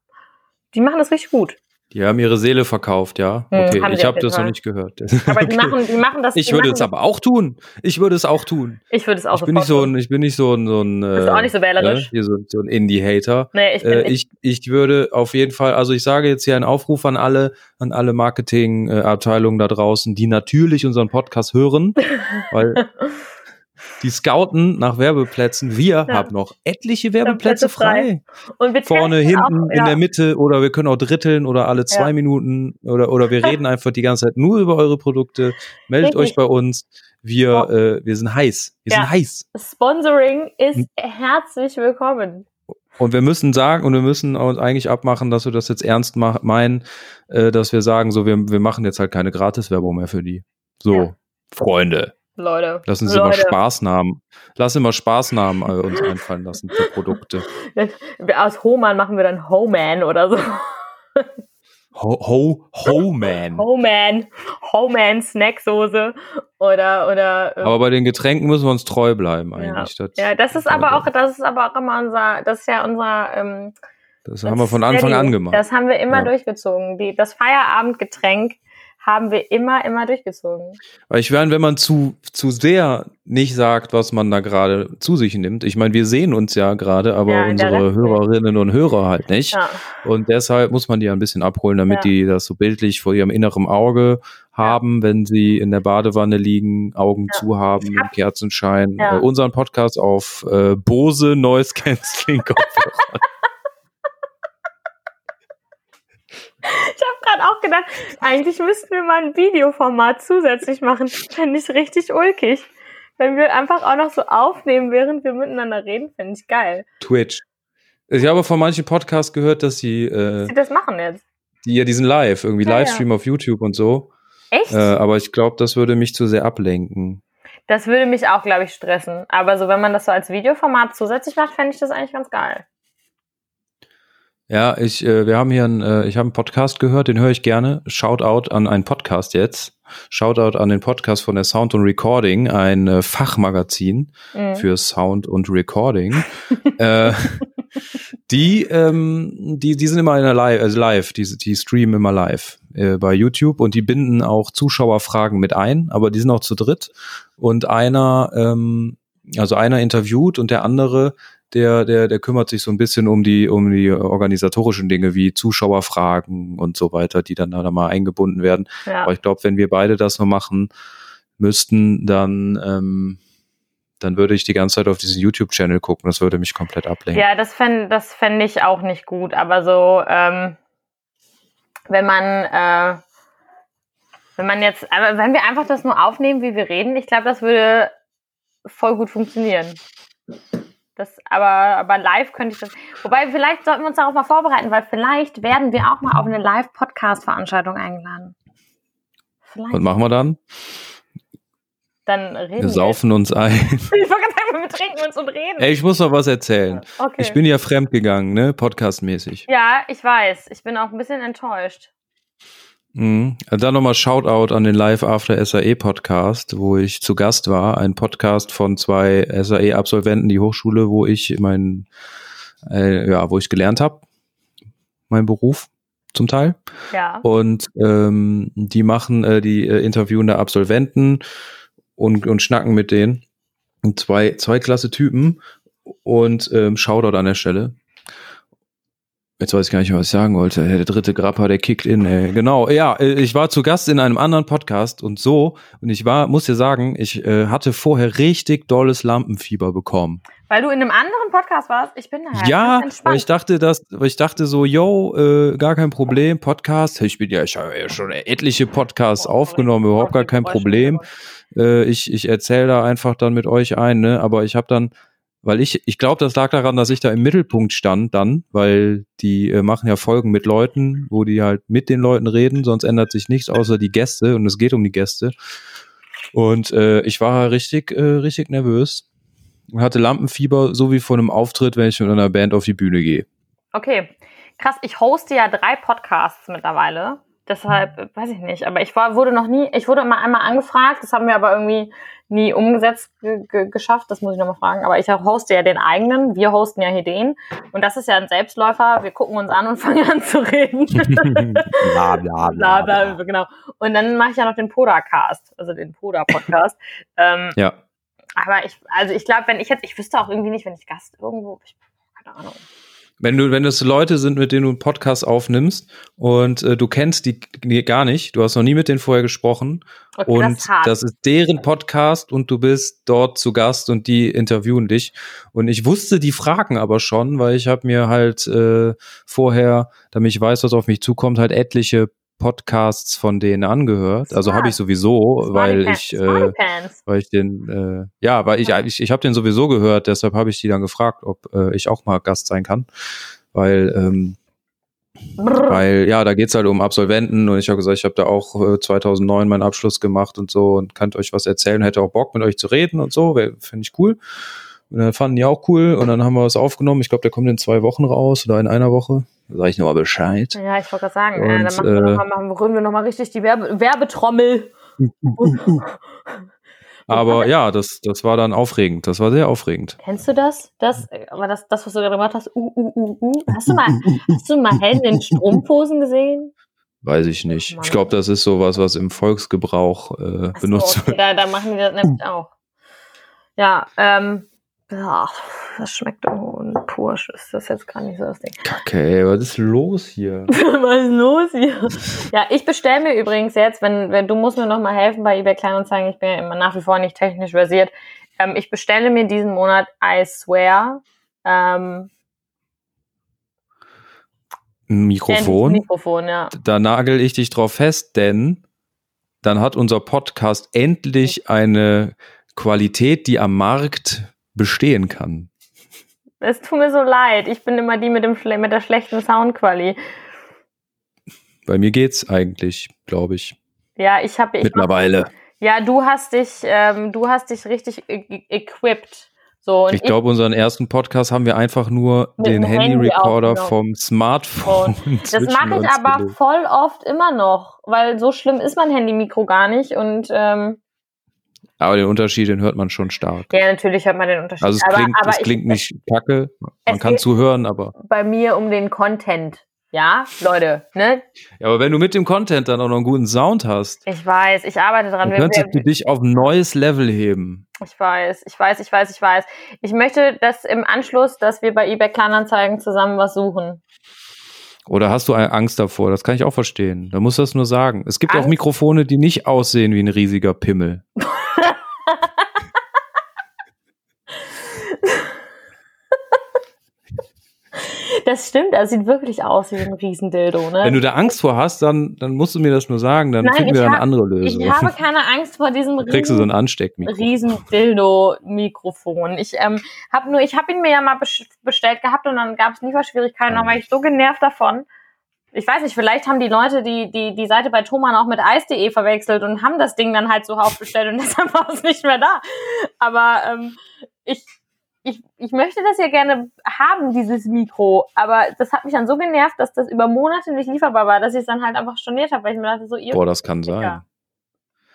Die machen das richtig gut. Die haben ihre Seele verkauft, ja. Hm, Okay, haben ich habe das noch nicht gehört. Aber Okay. die machen, die machen das. Ich würde es aber auch tun. Ich würde es auch tun. Ich würde es auch Ich bin nicht so ein, ich bin nicht so ein, so ein Bist du auch nicht so wählerisch? Ne? Hier so, so ein Indie-Hater. Nee, ich bin Äh, ich, ich würde auf jeden Fall, also ich sage jetzt hier einen Aufruf an alle, an alle Marketing-Abteilungen da draußen, die natürlich unseren Podcast hören, weil die scouten nach Werbeplätzen. Wir Ja. haben noch etliche Plätze Werbeplätze frei. Und wir Vorne, hinten, auch, in ja. der Mitte oder wir können auch dritteln oder alle zwei Ja. Minuten oder, oder wir reden einfach die ganze Zeit nur über eure Produkte. Meldet Richtig. euch bei uns. Wir, äh, wir sind heiß. Wir sind heiß. Sponsoring ist herzlich willkommen. Und wir müssen sagen, und wir müssen uns eigentlich abmachen, dass wir das jetzt ernst meinen, äh, dass wir sagen, so, wir, wir machen jetzt halt keine Gratiswerbung mehr für die. So. Freunde, Leute. lassen Sie Leute. Spaßnamen, lassen wir Spaßnamen äh, uns einfallen lassen für Produkte. Aus Hohmann machen wir dann Homan oder so. Ho, ho, ho man. Homan. Homan Snacksoße. Oder, oder. ähm, Aber bei den Getränken müssen wir uns treu bleiben ja. eigentlich. Das, ja, das ist aber auch, das ist aber auch immer unser, das ist ja unser, ähm, das haben wir von Anfang an gemacht. Das haben wir immer Ja. durchgezogen. Die, das Feierabendgetränk haben wir immer, immer durchgezogen. Weil ich meine, wenn man zu, zu sehr nicht sagt, was man da gerade zu sich nimmt. Ich meine, wir sehen uns ja gerade, aber Ja, unsere. Hörerinnen und Hörer halt nicht. Ja. Und deshalb muss man die ein bisschen abholen, damit Ja. die das so bildlich vor ihrem inneren Auge haben, wenn sie in der Badewanne liegen, Augen zu haben, hab- Kerzenschein, äh, unseren Podcast auf äh, Bose Noise Cancelling Kopfhörer. Ich habe gerade auch gedacht, eigentlich müssten wir mal ein Videoformat zusätzlich machen. Fände ich richtig ulkig. Wenn wir einfach auch noch so aufnehmen, während wir miteinander reden, fände ich geil. Twitch. Ich habe von manchen Podcasts gehört, dass sie, äh, Sie das machen jetzt. die ja diesen Live, irgendwie Ja, ja. Livestream auf YouTube und so. Echt? Äh, aber ich glaube, das würde mich zu sehr ablenken. Das würde mich auch, glaube ich, stressen. Aber so, wenn man das so als Videoformat zusätzlich macht, fände ich das eigentlich ganz geil. Ja, ich, äh, wir haben hier einen, äh, ich habe einen Podcast gehört, den höre ich gerne. Shoutout an einen Podcast jetzt. Shoutout an den Podcast von der Sound und Recording, ein äh, Fachmagazin Mhm. für Sound und Recording. äh, die, ähm, die, die sind immer in der Live, also live, die, die streamen immer live äh, bei YouTube und die binden auch Zuschauerfragen mit ein, aber die sind auch zu dritt. Und einer, ähm, also einer interviewt und der andere, der, der, der kümmert sich so ein bisschen um die, um die organisatorischen Dinge wie Zuschauerfragen und so weiter, die dann da mal eingebunden werden. ja. Aber ich glaube, wenn wir beide das nur machen müssten, dann, ähm, dann würde ich die ganze Zeit auf diesen YouTube-Channel gucken. Das würde mich komplett ablenken. Ja, das fände das fänd ich auch nicht gut. Aber so, ähm, wenn man, äh, wenn man jetzt, aber wenn wir einfach das nur aufnehmen, wie wir reden, ich glaube, das würde voll gut funktionieren. Das, aber, aber live könnte ich das. Wobei, vielleicht sollten wir uns darauf mal vorbereiten, weil vielleicht werden wir auch mal auf eine Live-Podcast-Veranstaltung eingeladen. Vielleicht. Was machen wir dann? Dann reden Wir saufen uns ein. Ich wollte sagen, wir betrinken uns und reden. Ey, ich muss noch was erzählen. Okay. Ich bin ja fremdgegangen, ne? Podcastmäßig. ja, ich weiß. Ich bin auch ein bisschen enttäuscht. Mhm. Dann nochmal Shoutout an den Live After SAE Podcast, wo ich zu Gast war. Ein Podcast von zwei SAE-Absolventen, die Hochschule, wo ich mein, äh, ja, wo ich gelernt habe, mein Beruf zum Teil. Ja. Und ähm, die machen, äh, die äh, interviewen da Absolventen und, und schnacken mit denen. Und zwei, zwei klasse Typen und ähm, Shoutout an der Stelle. Jetzt weiß ich gar nicht was ich sagen wollte. Der dritte Grappa, der kickt in, ey. Genau, ja, äh, ich war zu Gast in einem anderen Podcast und so. Und ich war, muss dir sagen, ich äh, hatte vorher richtig dolles Lampenfieber bekommen. Weil du in einem anderen Podcast warst. Ich bin da Ja, ganz weil ich dachte, dass, weil ich dachte so, yo, äh, gar kein Problem, Podcast. Ich bin ja, ich habe ja schon etliche Podcasts aufgenommen, überhaupt gar kein Problem. Äh, ich ich erzähle da einfach dann mit euch ein, ne? Aber ich habe dann, weil ich, ich glaube, das lag daran, dass ich da im Mittelpunkt stand dann, weil die äh, machen ja Folgen mit Leuten, wo die halt mit den Leuten reden, sonst ändert sich nichts außer die Gäste und es geht um die Gäste. Und äh, ich war richtig, äh, richtig nervös und hatte Lampenfieber, so wie vor einem Auftritt, wenn ich mit einer Band auf die Bühne gehe. Okay, krass. Ich hoste ja drei Podcasts mittlerweile. Deshalb weiß ich nicht. Aber ich war, wurde noch nie, ich wurde mal einmal angefragt. Das haben wir aber irgendwie nie umgesetzt ge ge geschafft. Das muss ich nochmal fragen. Aber ich hoste ja den eigenen. Wir hosten ja hier den. Und das ist ja ein Selbstläufer. Wir gucken uns an und fangen an zu reden. bla, bla, bla, bla, genau. Und dann mache ich ja noch den Podacast, also den Poda-Podcast. ähm, Ja. aber ich, also ich glaube, wenn ich jetzt, ich wüsste auch irgendwie nicht, wenn ich Gast irgendwo, ich, keine Ahnung. Wenn du, wenn es Leute sind, mit denen du einen Podcast aufnimmst und äh, du kennst die, die gar nicht, du hast noch nie mit denen vorher gesprochen Okay, und das das ist deren Podcast und du bist dort zu Gast und die interviewen dich. Und ich wusste die Fragen aber schon, weil ich habe mir halt äh, vorher, damit ich weiß, was auf mich zukommt, halt etliche Podcasts von denen angehört. Also habe ich sowieso, weil ich äh, weil ich den, äh, ja, weil ich, ich, ich habe den sowieso gehört, deshalb habe ich die dann gefragt, ob äh, ich auch mal Gast sein kann. Weil, ähm, Brrr. weil, ja, da geht's halt um Absolventen und ich habe gesagt, ich habe da auch äh, 2009 meinen Abschluss gemacht und so und kann euch was erzählen, hätte auch Bock mit euch zu reden und so, finde ich cool. Und dann fanden die auch cool und dann haben wir was aufgenommen. Ich glaube, der kommt in zwei Wochen raus oder in einer Woche. Sage ich nochmal Bescheid. Ja, ich wollte gerade sagen, Und, äh, dann machen wir, äh, noch mal, machen, rühren wir nochmal richtig die Werbe Werbetrommel. Aber ja, das, das war dann aufregend. Das war sehr aufregend. Kennst du das? Das, äh, aber das, das, was du gerade gemacht hast, uh, uh, uh, uh. Hast du mal, hast du mal Helden in Strumpfhosen gesehen? Weiß ich nicht. Mann. Ich glaube, das ist sowas, was im Volksgebrauch äh, Ach so, benutzt okay, wird. da, da machen die das nämlich auch. Ja, ähm, ja, das schmeckt ein Pursch. Ist das jetzt gar nicht so das Ding. Kacke, ey, was ist los hier? Was ist los hier? Ja, ich bestelle mir übrigens jetzt, wenn, wenn du musst mir noch mal helfen bei eBay Kleinanzeigen, ich bin ja immer nach wie vor nicht technisch versiert. Ähm, ich bestelle mir diesen Monat I Swear ähm, Ein Mikrofon. Mikrofon, ja. Da nagel ich dich drauf fest, denn dann hat unser Podcast endlich eine Qualität, die am Markt bestehen kann. Es tut mir so leid. Ich bin immer die mit, dem, schle- mit der schlechten Soundquali. Bei mir geht's eigentlich, glaube ich, Ja, ich habe mittlerweile. Ja, du hast dich, ähm, du hast dich richtig e e equipped. So, und Ich glaube, unseren ersten Podcast haben wir einfach nur den Handy Handy-Recorder aufgenommen. vom Smartphone. das mache ich aber gelegt. voll oft immer noch, weil so schlimm ist mein Handy-Mikro gar nicht. Und ähm, Aber den Unterschied, den hört man schon stark. ja, natürlich hört man den Unterschied. Also es aber, klingt, aber es ich- klingt nicht kacke. Man kann zuhören, aber. bei mir um den Content. Ja, Leute, ne? Ja, aber wenn du mit dem Content dann auch noch einen guten Sound hast, Ich weiß, ich arbeite dran. dann könntest du dich auf ein neues Level heben. Ich weiß, ich weiß, ich weiß, ich weiß. Ich möchte, dass im Anschluss, dass wir bei eBay Kleinanzeigen zusammen was suchen. Oder hast du Angst davor? Das kann ich auch verstehen. Da musst du das nur sagen. Es gibt ja auch Angst? Mikrofone, die nicht aussehen wie ein riesiger Pimmel. Das stimmt, das sieht wirklich aus wie ein Riesendildo, ne? Wenn du da Angst vor hast, dann, dann musst du mir das nur sagen. Dann Nein, finden ich wir da eine hab- andere Lösung. Ich habe keine Angst vor diesem Dann kriegst du so ein riesen, Ansteckmikro. riesen Dildo-Mikrofon. Ich ähm, habe nur, ich habe ihn mir ja mal bes- bestellt gehabt und dann gab es Lieferschwierigkeiten. Da war ich so genervt davon. Ich weiß nicht, vielleicht haben die Leute die, die, die Seite bei Thomann auch mit ice.de verwechselt und haben das Ding dann halt so aufbestellt und deshalb war es nicht mehr da. Aber ähm, ich, ich, ich möchte das ja gerne haben, dieses Mikro, aber das hat mich dann so genervt, dass das über Monate nicht lieferbar war, dass ich es dann halt einfach storniert habe, weil ich mir dachte, so ihr. Boah, das kann sein.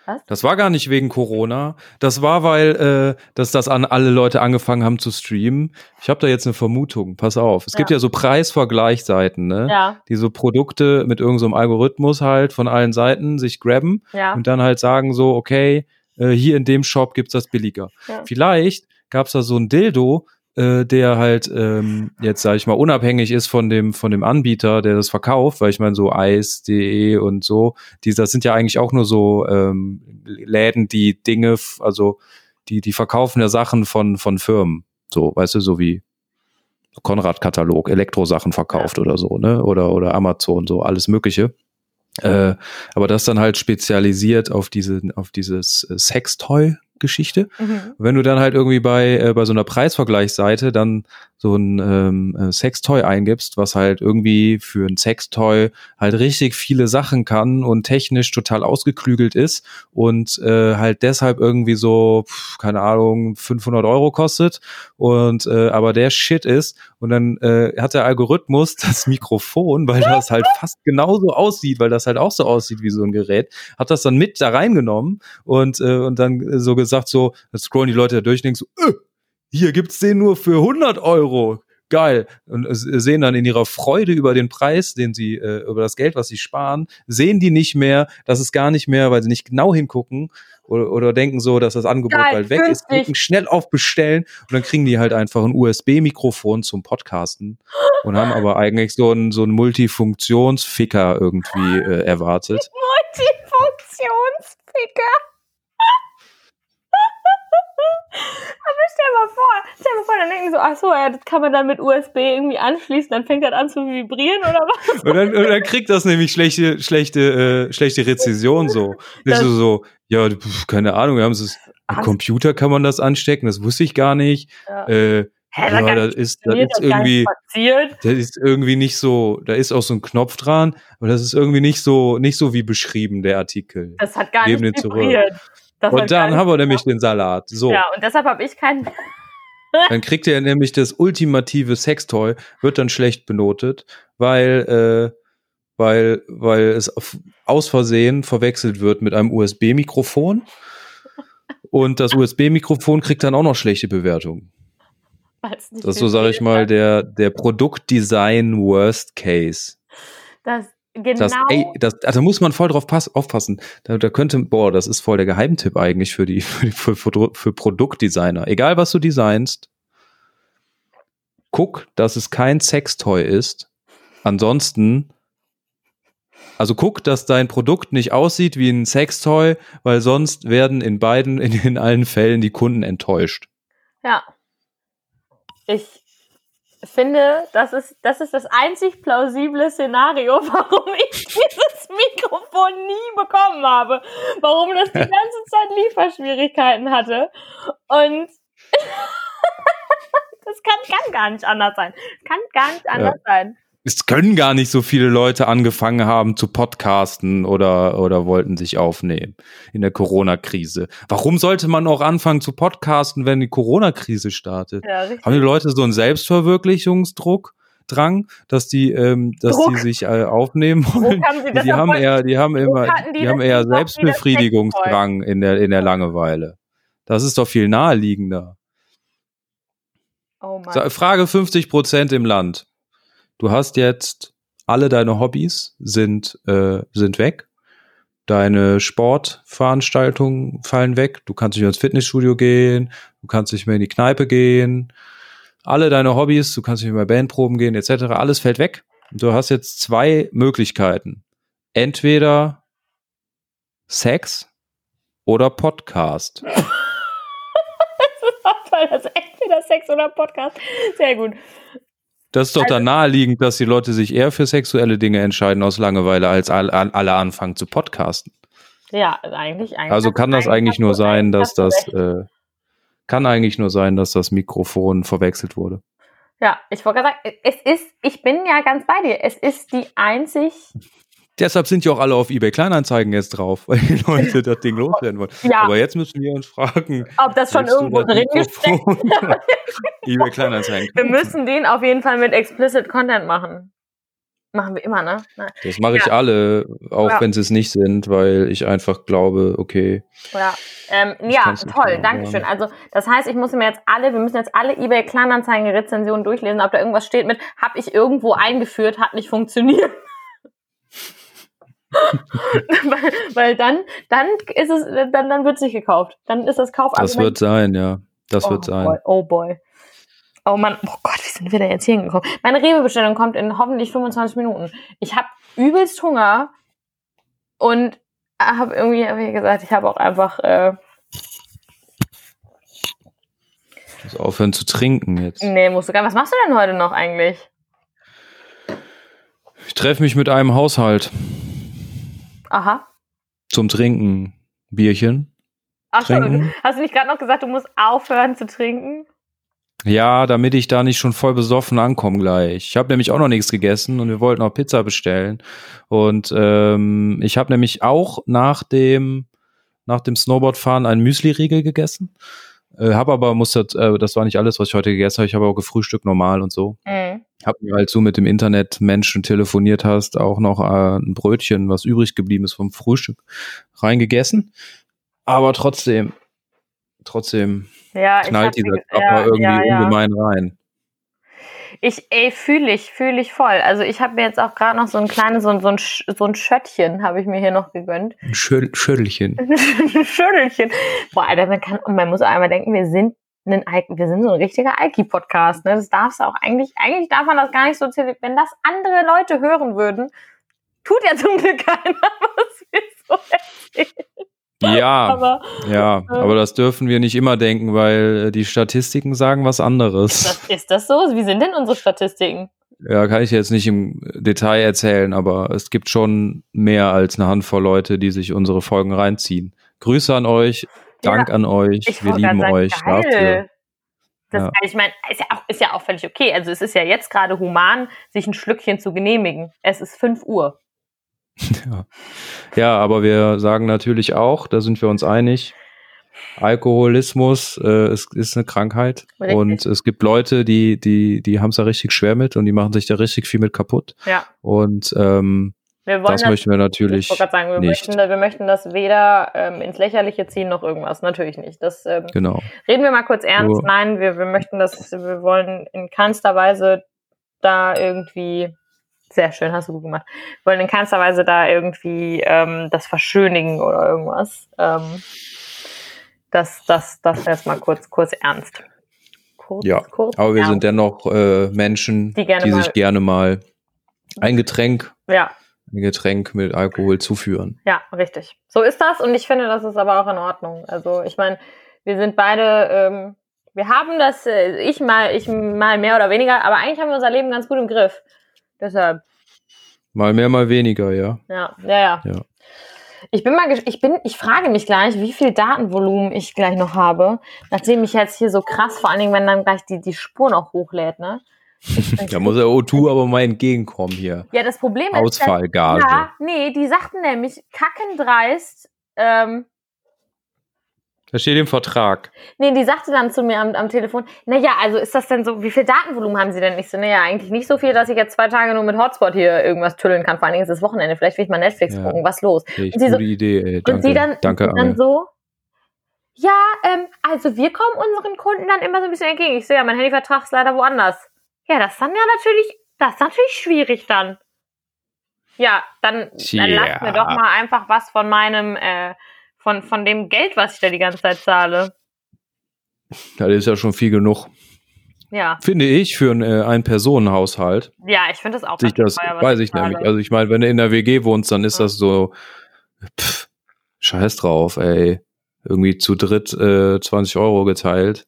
Was? Das war gar nicht wegen Corona. Das war, weil äh, dass das an alle Leute angefangen haben zu streamen. Ich habe da jetzt eine Vermutung. Pass auf. Es ja. gibt ja so Preisvergleichsseiten, ne? Ja. Die so Produkte mit irgendeinem so Algorithmus halt von allen Seiten sich grabben ja. und dann halt sagen so, okay, äh, hier in dem Shop gibt's das billiger. Ja. Vielleicht gab's da so ein Dildo, äh, der halt ähm, jetzt sage ich mal unabhängig ist von dem von dem Anbieter, der das verkauft, weil ich meine so Eis.de und so, die das sind ja eigentlich auch nur so ähm, Läden, die Dinge, also die die verkaufen ja Sachen von von Firmen, so weißt du, so wie Konrad-Katalog, Elektrosachen verkauft oder so, ne? Oder oder Amazon, so alles Mögliche. Äh, aber das dann halt spezialisiert auf diese auf dieses äh, Sextoy Geschichte. Mhm. Wenn du dann halt irgendwie bei, äh, bei so einer Preisvergleichsseite dann so ein ähm, äh, Sextoy eingibst, was halt irgendwie für ein Sextoy halt richtig viele Sachen kann und technisch total ausgeklügelt ist und äh, halt deshalb irgendwie so, pf, keine Ahnung, 500 Euro kostet und äh, aber der Shit ist und dann äh, hat der Algorithmus das Mikrofon, weil das halt fast genauso aussieht, weil das halt auch so aussieht wie so ein Gerät, hat das dann mit da reingenommen und, äh, und dann so gesagt so, dann scrollen die Leute da durch und denken so, äh, hier gibt's den nur für 100 Euro. Geil. Und sehen dann in ihrer Freude über den Preis, den sie, äh, über das Geld, was sie sparen, sehen die nicht mehr, dass es gar nicht mehr, weil sie nicht genau hingucken oder, oder denken so, dass das Angebot Geil, bald weg günstig. ist, klicken schnell auf Bestellen und dann kriegen die halt einfach ein USB-Mikrofon zum Podcasten und haben aber eigentlich so einen, so einen Multifunktionsficker irgendwie äh, erwartet. Multifunktionsficker. Aber stell mal vor, stell mal vor, dann denken so, ach so, ja, das kann man dann mit USB irgendwie anschließen, dann fängt das an zu vibrieren oder was? Und dann, und dann kriegt das nämlich schlechte, schlechte, äh, schlechte Rezession so. Das so, so, ja, keine Ahnung, wir haben es, am Computer kann man das anstecken, das wusste ich gar nicht. Ja. Äh, Hä, ja, das ist, das ist irgendwie, das ist irgendwie nicht so, da ist auch so ein Knopf dran, aber das ist irgendwie nicht so, nicht so wie beschrieben, der Artikel. Das hat gar Geben nicht vibriert. Zurück. Und dann haben wir nämlich den Salat. So. Ja, und deshalb habe ich keinen. dann kriegt er nämlich das ultimative Sextoy, wird dann schlecht benotet, weil, äh, weil, weil es aus Versehen verwechselt wird mit einem USB-Mikrofon. Und das USB-Mikrofon kriegt dann auch noch schlechte Bewertungen. Das ist so, sage ich mal, der, der Produktdesign Worst Case. Das Genau. Das, ey, das, also muss man voll drauf pass, aufpassen. Da, da könnte, boah, das ist voll der Geheimtipp eigentlich für die, für, für, für, für Produktdesigner. Egal was du designst, guck, dass es kein Sextoy ist. Ansonsten, also guck, dass dein Produkt nicht aussieht wie ein Sextoy, weil sonst werden in beiden, in, in allen Fällen die Kunden enttäuscht. Ja. Ich finde, das ist, das ist das einzig plausible Szenario, warum ich dieses Mikrofon nie bekommen habe. Warum das die ganze Zeit Lieferschwierigkeiten hatte. Und das kann, kann gar nicht anders sein. Kann gar nicht anders ja. sein es können gar nicht so viele Leute angefangen haben zu podcasten oder, oder wollten sich aufnehmen in der Corona-Krise. Warum sollte man auch anfangen zu podcasten, wenn die Corona-Krise startet? Ja, haben die Leute so einen Selbstverwirklichungsdruck? Drang, dass die, ähm, dass Druck. die sich äh, aufnehmen wollen. Haben die, die haben eher, die haben immer, die, die haben eher Selbstbefriedigungsdrang in der in der Langeweile. Das ist doch viel naheliegender. Oh. Frage 50 Prozent im Land du hast jetzt alle deine Hobbys sind, äh, sind weg. Deine Sportveranstaltungen fallen weg. Du kannst nicht mehr ins Fitnessstudio gehen. Du kannst nicht mehr in die Kneipe gehen. Alle deine Hobbys, du kannst nicht mehr Bandproben gehen, etc. Alles fällt weg. Du hast jetzt zwei Möglichkeiten. Entweder Sex oder Podcast. also entweder Sex oder Podcast. Sehr gut. Das ist doch also, dann naheliegend, dass die Leute sich eher für sexuelle Dinge entscheiden aus Langeweile, als alle anfangen zu podcasten. Ja, eigentlich. eigentlich also kann das eigentlich nur sein, dass das äh, kann eigentlich nur sein, dass das Mikrofon verwechselt wurde. Ja, ich wollte gerade sagen, es ist, ich bin ja ganz bei dir. Es ist die einzig Deshalb sind ja auch alle auf eBay Kleinanzeigen jetzt drauf, weil die Leute das Ding loswerden wollen. Ja. Aber jetzt müssen wir uns fragen, Ob das schon irgendwo drin gesteckt eBay Kleinanzeigen. Wir müssen den auf jeden Fall mit explicit Content machen. Machen wir immer, ne? Nein. Das mache ich Ja. alle, auch Ja. wenn sie es nicht sind, weil ich einfach glaube, okay, Ja, ähm, ja toll, danke schön. sagen. Also das heißt, ich muss mir jetzt alle, wir müssen jetzt alle eBay Kleinanzeigen Rezensionen durchlesen, ob da irgendwas steht mit, habe ich irgendwo eingeführt, hat nicht funktioniert. weil, weil dann, dann ist es, dann, dann wird es nicht gekauft. Dann ist das Kaufargument. das wird sein, ja. Das oh wird sein. Boy, oh boy. Oh Mann, oh Gott, wie sind wir denn jetzt hier hingekommen? Meine Rewe-Bestellung kommt in hoffentlich 25 Minuten. Ich habe übelst Hunger und habe irgendwie, wie gesagt, ich habe auch einfach, äh, Ich muss aufhören zu trinken jetzt. nee, musst du gar, was machst du denn heute noch eigentlich? Ich treffe mich mit einem Haushalt Aha. zum Trinken. Bierchen. Ach so, Trinken. hast du nicht gerade noch gesagt, du musst aufhören zu trinken? Ja, damit ich da nicht schon voll besoffen ankomme gleich. Ich habe nämlich auch noch nichts gegessen und wir wollten auch Pizza bestellen. Und ähm, ich habe nämlich auch nach dem, nach dem Snowboardfahren einen Müsli-Riegel gegessen. Äh, habe aber, muss das, äh, das war nicht alles, was ich heute gegessen habe. Ich habe auch gefrühstückt normal und so. Mhm. Hab mir, als du mit dem Internetmenschen telefoniert hast, auch noch äh, ein Brötchen, was übrig geblieben ist vom Frühstück, reingegessen. Aber trotzdem, trotzdem Ja, knallt dieser Körper ja, irgendwie ja, ja. ungemein rein. Ich, ey, fühle ich, fühle ich voll. Also ich habe mir jetzt auch gerade noch so ein kleines, so, ein- so, ein, so ein Schöttchen habe ich mir hier noch gegönnt. Ein Schö Schüttelchen. ein Schüttelchen. Boah, Alter, man kann, und man muss auch einmal denken, wir sind ein, Al- wir sind so ein richtiger Alki-Podcast, ne? Das darfst du auch eigentlich, eigentlich darf man das gar nicht so zelebrieren. Wenn das andere Leute hören würden, tut ja zum Glück keiner, was wir so erzählen. Ja, Aber ja, äh, aber das dürfen wir nicht immer denken, weil äh, die Statistiken sagen was anderes. das, ist das so? Wie sind denn unsere Statistiken? Ja, kann ich jetzt nicht im Detail erzählen, aber es gibt schon mehr als eine Handvoll Leute, die sich unsere Folgen reinziehen. Grüße an euch, Dank an euch, wir lieben sagen, euch geil. Das, Ja. Ich meine, ist ja, auch, ist ja auch völlig okay. Also es ist ja jetzt gerade human, sich ein Schlückchen zu genehmigen. Es ist 5 Uhr. Ja. ja, aber wir sagen natürlich auch, da sind wir uns einig, Alkoholismus äh, ist, ist eine Krankheit Richtig. und es gibt Leute, die, die, die haben es da richtig schwer mit und die machen sich da richtig viel mit kaputt. Ja. Und ähm, Wir wollen das das, möchten wir ich natürlich gerade sagen, wir nicht. möchten, wir möchten das weder ähm, ins Lächerliche ziehen noch irgendwas. Natürlich nicht. Das ähm, Genau. reden wir mal kurz ernst. So. Nein, wir, wir möchten das, wir wollen in keinster Weise da irgendwie sehr schön, hast du gut gemacht. Wir wollen in keinster Weise da irgendwie ähm, das verschönigen oder irgendwas. Ähm, das, das, das jetzt mal kurz, kurz ernst. Kurz, Ja, kurz Aber wir ernst. sind dennoch äh, Menschen, Die die, gerne mal- sich gerne mal ein Getränk, Ja, ein Getränk mit Alkohol zuführen. Ja, richtig. So ist das und ich finde, das ist aber auch in Ordnung. Also ich meine, wir sind beide, ähm, wir haben das, äh, ich mal, ich mal mehr oder weniger, aber eigentlich haben wir unser Leben ganz gut im Griff. Deshalb, Mal mehr, mal weniger, ja. ja, ja, ja. Ja. Ich bin mal, ich bin, ich frage mich gleich, wie viel Datenvolumen ich gleich noch habe, nachdem ich jetzt hier so krass, vor allen Dingen, wenn dann gleich die, die Spur noch hochlädt, ne? Da muss der O2 aber mal entgegenkommen hier. ja, das Problem ist, dass- Ausfallgase. ja, nee, die sagten nämlich kackendreist, ähm, Da steht im Vertrag. Nee, die sagte dann zu mir am, am Telefon, naja, also ist das denn so, wie viel Datenvolumen haben Sie denn? Ich so, naja, eigentlich nicht so viel, dass ich jetzt zwei Tage nur mit Hotspot hier irgendwas tüllen kann. Vor allen Dingen ist es Wochenende, vielleicht will ich mal Netflix Ja. gucken, was los? Echt Und sie so- gute Idee, ey. Danke, und sie dann, danke und sie dann so, ja, ähm, also wir kommen unseren Kunden dann immer so ein bisschen entgegen. Ich so, ja, mein Handyvertrag ist leider woanders. Ja, das ist dann ja natürlich, das ist natürlich schwierig dann. Ja, dann, dann Tja. lasst mir doch mal einfach was von meinem, äh, von, von dem Geld, was ich da die ganze Zeit zahle. Das ist ja schon viel genug. Ja, Finde ich, für einen äh, Ein-Personen-Haushalt. ja, ich finde das auch Sich das, teuer, weiß ich zahle. nämlich. Also ich meine, wenn du in der WG wohnst, dann ist Ja. das so, pff, scheiß drauf, ey. Irgendwie zu dritt äh, 20 Euro geteilt.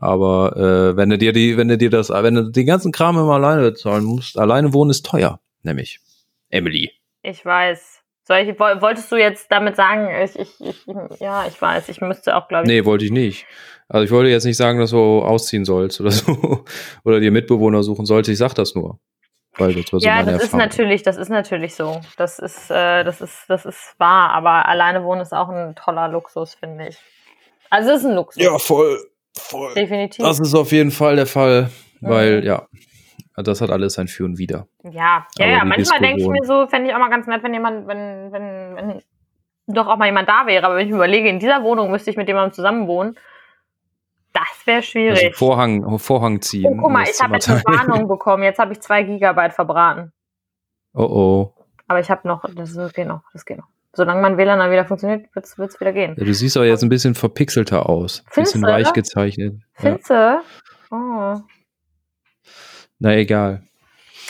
Aber äh, wenn du dir die, wenn du dir das, wenn du den ganzen Kram immer alleine bezahlen musst, alleine wohnen ist teuer, nämlich. Emily. Ich weiß. Soll ich, woll- wolltest du jetzt damit sagen, ich, ich, ich, ja, ich weiß, ich müsste auch, glaube ich, Nee, wollte ich nicht. Also ich wollte jetzt nicht sagen, dass du ausziehen sollst oder so. Oder dir Mitbewohner suchen sollst. Ich sag das nur. weil das war so ja, meine das ist Erfahrung. natürlich, das ist natürlich so. Das ist, äh, das ist, das ist wahr, aber alleine wohnen ist auch ein toller Luxus, finde ich. Also es ist ein Luxus. ja, voll, voll. definitiv. Das ist auf jeden Fall der Fall, weil Mhm. ja, das hat alles ein Für und Wider. Ja, ja, ja. Manchmal denke ich mir so, fände ich auch mal ganz nett, wenn jemand, wenn, wenn, wenn doch auch mal jemand da wäre. Aber wenn ich mir überlege, in dieser Wohnung müsste ich mit jemandem zusammen wohnen, das wäre Also schwierig. Vorhang, Vorhang ziehen. oh, guck mal, ich habe jetzt eine. Warnung bekommen. Jetzt habe ich zwei Gigabyte verbraten. Oh oh. Aber ich habe noch, das geht noch, das geht noch. Solange mein WLAN dann wieder funktioniert, wird es wieder gehen. Ja, du siehst auch jetzt ein bisschen verpixelter aus. Findest bisschen weich gezeichnet. Ja. Findest du? Oh. Na egal.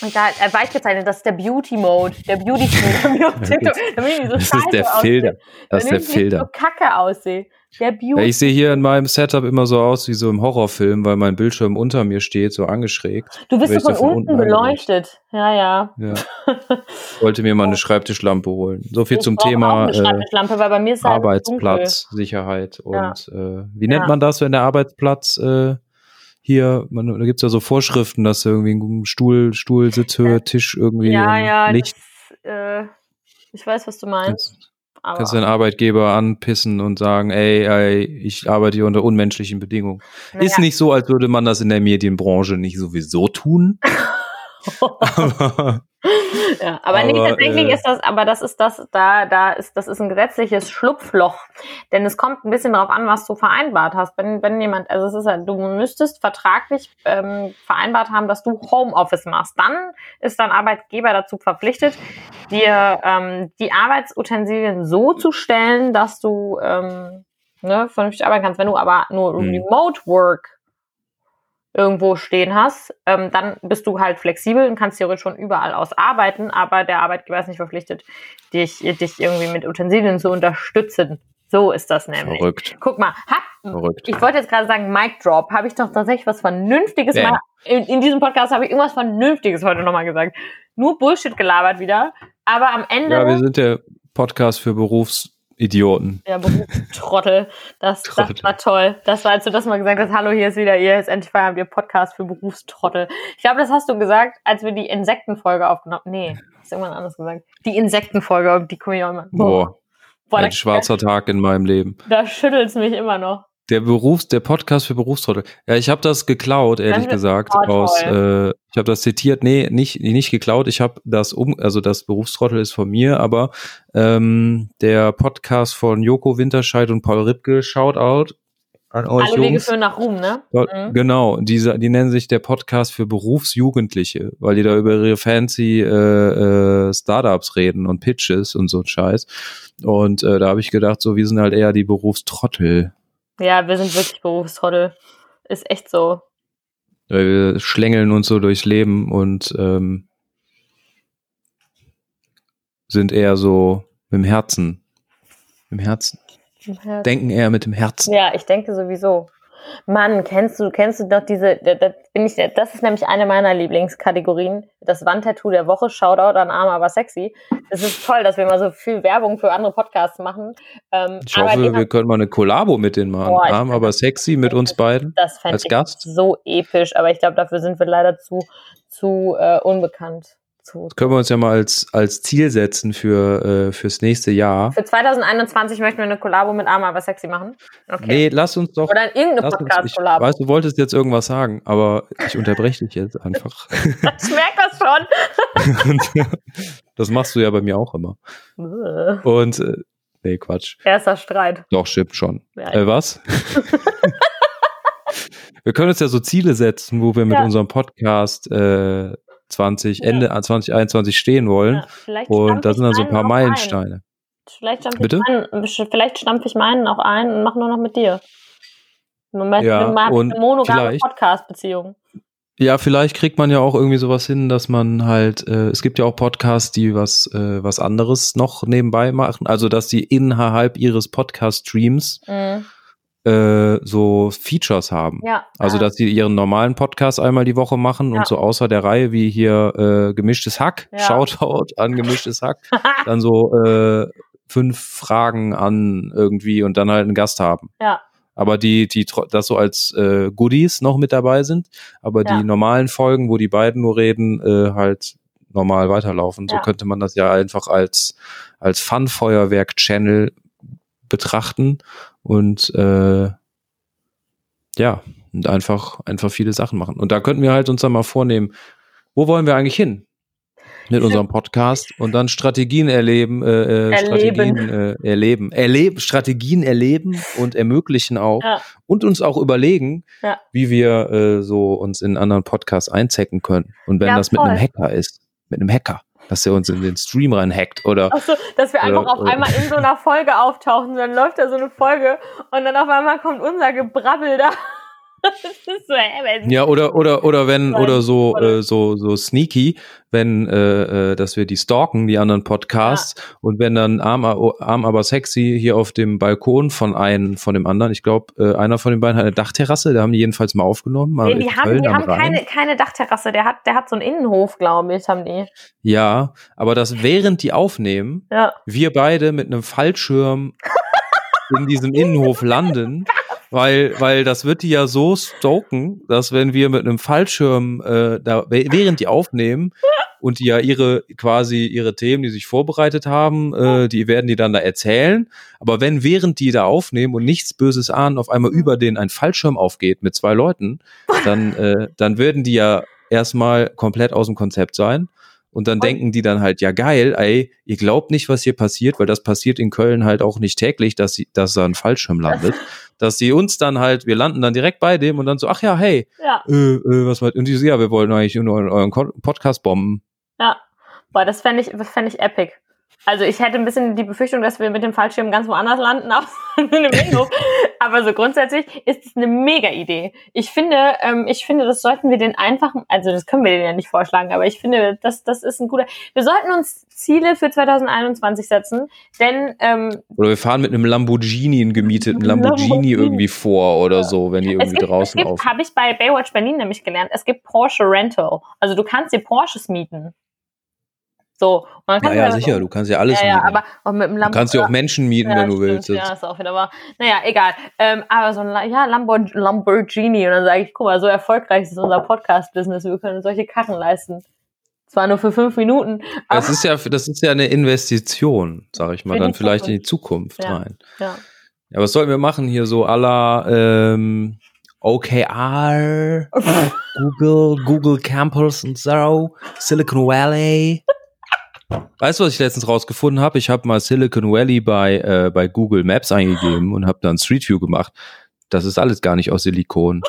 Egal, äh, weich gezeichnet, das ist der Beauty-Mode. Der Beauty-Mode. Das so Das ist der. Filter. Das ist der Filter. so kacke aussehe. Der Ja, Beauty. ich sehe hier in meinem Setup immer so aus wie so im Horrorfilm, weil mein Bildschirm unter mir steht, so angeschrägt. du bist so ich von von unten beleuchtet. Ja, ja. Ja. Wollte mir mal eine Schreibtischlampe holen. So viel Ich zum Thema äh, Schreibtischlampe, weil bei mir ist es halt Arbeitsplatzsicherheit. Ja. Und äh, wie nennt Ja. man das, wenn der Arbeitsplatz äh, hier, man, da gibt's ja so Vorschriften, dass irgendwie einen Stuhl, Stuhl, Sitzhöhe, Tisch irgendwie Ja, ja. Licht. Das, äh, ich weiß, was du meinst. Kannst, Aber kannst deinen Arbeitgeber anpissen und sagen, ey, ey, ich arbeite hier unter unmenschlichen Bedingungen. naja. Ist nicht so, als würde man das in der Medienbranche nicht sowieso tun. aber Ja, aber, nee, Aber, tatsächlich äh, ist das, aber das ist das, da, da ist, das ist ein gesetzliches Schlupfloch. Denn es kommt ein bisschen darauf an, was du vereinbart hast. Wenn, wenn jemand, also es ist halt, du müsstest vertraglich ähm, vereinbart haben, dass du Homeoffice machst. Dann ist dein Arbeitgeber dazu verpflichtet, dir ähm, die Arbeitsutensilien so zu stellen, dass du ähm, ne, vernünftig arbeiten kannst. Wenn du aber nur Mhm. Remote Work irgendwo stehen hast, ähm, dann bist du halt flexibel und kannst theoretisch schon überall aus arbeiten, aber der Arbeitgeber ist nicht verpflichtet, dich, dich irgendwie mit Utensilien zu unterstützen. So ist das nämlich. verrückt, Guck mal, hab, verrückt. ich wollte jetzt gerade sagen, Mic Drop, habe ich doch tatsächlich was Vernünftiges Bam. mal, in, in diesem Podcast habe ich irgendwas Vernünftiges heute nochmal gesagt. Nur Bullshit gelabert wieder, aber am Ende, Ja, wir sind der Podcast für Berufsidioten. ja, Berufstrottel, das, das war toll. Das war, als du das mal gesagt hast, hallo, hier ist wieder ihr, ist endlich Feierabend, ihr Podcast für Berufstrottel. Ich glaube, das hast du gesagt, als wir die Insektenfolge aufgenommen Nee, hast du irgendwann anders gesagt. Die Insektenfolge, die komme ich auch immer. Boah, Boah, ein da, schwarzer Tag in meinem Leben. da schüttelt's mich immer noch. Der Berufs, der Podcast für Berufstrottel. Ja, ich habe das geklaut, ehrlich Das gesagt, aus. Äh, ich habe das zitiert. Nee, nicht nicht geklaut. Ich habe das um, also das Berufstrottel ist von mir, aber ähm, der Podcast von Joko Winterscheid und Paul Ripke, Shoutout an euch Alle Wege führen nach Ruhm, ne? Mhm. Genau, diese, die nennen sich der Podcast für Berufsjugendliche, weil die da über ihre fancy äh, äh, Startups reden und Pitches und so ein Scheiß. Und äh, da habe ich gedacht, so wir sind halt eher die Berufstrottel. Ja, wir sind wirklich Berufstrottel. Ist echt so. Weil wir schlängeln uns so durchs Leben und ähm, sind eher so mit dem Herzen. Mit dem Herzen. Denken eher mit dem Herzen. Ja, ich denke sowieso. Mann, kennst du, kennst du doch diese, da, da bin ich, das ist nämlich eine meiner Lieblingskategorien. Das Wandtattoo der Woche, Shoutout an Arm, aber sexy. Es ist toll, dass wir mal so viel Werbung für andere Podcasts machen. Ähm, Ich hoffe, wir können mal eine Kollabo mit denen machen. Boah, Arm, aber das- sexy mit uns beiden. das fände als ich Gast? so episch, aber ich glaube, dafür sind wir leider zu, zu äh, unbekannt. Zu, Können wir uns ja mal als, als Ziel setzen für, äh, fürs nächste Jahr. für 2021 möchten wir eine Kollabo mit Arm, aber sexy machen. Okay. Nee, lass uns doch. Oder irgendeine Podcast-Kollabo. weiß, du wolltest jetzt irgendwas sagen, aber ich unterbreche dich jetzt einfach. Ich merke das schon. Und das machst du ja bei mir auch immer. Äh, Und äh, nee, Quatsch. Erster Streit. Doch, stimmt schon. Ja, Äh, was? wir können uns ja so Ziele setzen, wo wir mit Ja. unserem Podcast äh, 20, Ja. Ende 2021 stehen wollen. Ja, Und da sind dann so ein paar ein. Meilensteine. Vielleicht stampfe Bitte? ich, meinen, vielleicht stampfe ich meinen auch ein und mache nur noch mit dir. Moment, Ja, und eine monogame vielleicht- Podcast-Beziehung. Ja, vielleicht kriegt man ja auch irgendwie sowas hin, dass man halt, äh, es gibt ja auch Podcasts, die was, äh, was anderes noch nebenbei machen. Also, dass die innerhalb ihres Podcast-Streams Mhm. Äh, so Features haben. Ja. Also, dass sie ihren normalen Podcast einmal die Woche machen Ja. und so außer der Reihe wie hier äh, Gemischtes Hack, Ja. Shoutout an Gemischtes Hack, dann so äh, fünf Fragen an irgendwie und dann halt einen Gast haben. ja, Aber die, die das so als äh, Goodies noch mit dabei sind, aber Ja. die normalen Folgen, wo die beiden nur reden, äh, halt normal weiterlaufen. So Ja. könnte man das ja einfach als, als Fun-Feuerwerk-Channel betrachten und äh, ja, und einfach, einfach viele Sachen machen. Und da könnten wir halt uns dann mal vornehmen, wo wollen wir eigentlich hin? Mit unserem Podcast und dann Strategien erleben, äh, äh, Erleben. Strategien äh, erleben, erleben, Strategien erleben und ermöglichen auch Ja. und uns auch überlegen, Ja. wie wir äh, so uns in anderen Podcasts einzecken können. Und wenn Ja, das mit voll. einem Hacker ist, mit einem Hacker, dass er uns in den Stream reinhackt oder Ach so, dass wir einfach Oder- auf oder- einmal in so einer Folge auftauchen, dann läuft da so eine Folge und dann auf einmal kommt unser Gebrabbel da. So, hä, ja oder oder oder wenn oder so äh, so so sneaky, wenn äh, äh, dass wir die stalken die anderen Podcasts und wenn dann arm, arm aber sexy hier auf dem Balkon von einem von dem anderen, ich glaube äh, einer von den beiden hat eine Dachterrasse, da haben die jedenfalls mal aufgenommen. mal Nee, die haben, Köln die haben keine, keine Dachterrasse. Der hat, der hat so einen Innenhof, glaube ich, haben die. Ja, aber das während die aufnehmen, Ja. wir beide mit einem Fallschirm in diesem Innenhof landen, weil, weil das wird die ja so stoken, dass wenn wir mit einem Fallschirm äh, da während die aufnehmen und die ja ihre quasi ihre Themen, die sich vorbereitet haben, äh, die werden die dann da erzählen. Aber wenn während die da aufnehmen und nichts Böses ahnen, auf einmal über denen ein Fallschirm aufgeht mit zwei Leuten, dann, äh, dann werden die ja erstmal komplett aus dem Konzept sein. Und dann denken die dann halt, ja geil, ey, ihr glaubt nicht, was hier passiert, weil das passiert in Köln halt auch nicht täglich, dass, sie, dass da ein Fallschirm landet. dass sie uns dann halt, wir landen dann direkt bei dem und dann so, ach ja, hey, Ja, äh, äh, was war, und die so, ja, wir wollen eigentlich nur euren Podcast bomben. ja. Boah, das fände ich, das fände ich epic. Also ich hätte ein bisschen die Befürchtung, dass wir mit dem Fallschirm ganz woanders landen, auf einem Innenhof. Aber so grundsätzlich ist es eine mega Idee. Ich finde, ähm, ich finde, das sollten wir den einfach, also das können wir denen ja nicht vorschlagen, aber ich finde, das, das ist ein guter. Wir sollten uns Ziele für 2021 setzen, denn ähm, Oder wir fahren mit einem Lamborghini, einen gemieteten Lamborghini, Lamborghini. irgendwie vor oder so, wenn die es irgendwie gibt, es draußen gibt auf. habe ich bei Baywatch Berlin nämlich gelernt, es gibt Porsche Rental. Also du kannst dir Porsches mieten. So, und dann Ja, kannst ja, du sicher, du kannst ja alles ja, ja, mieten. aber auch mit du Lambo kannst ja auch Menschen mieten, ja, wenn du stimmt, willst. Ja, ist auch wieder wahr. Naja, egal. Ähm, aber so ein ja, Lambor Lamborghini. Und dann sage ich, guck mal, so erfolgreich ist unser Podcast-Business. Wir können solche Karren leisten. Zwar nur für fünf Minuten, aber Das ist ja, das ist ja eine Investition, sag ich mal, dann vielleicht in die Zukunft. Zukunft Ja. rein. ja. Ja, was sollten wir machen hier so la ähm, OKR, Google, Google Campus und so, Silicon Valley. Weißt du, was ich letztens rausgefunden habe? Ich habe mal Silicon Valley bei, äh, bei Google Maps eingegeben und habe dann Street View gemacht. Das ist alles gar nicht aus Silikon.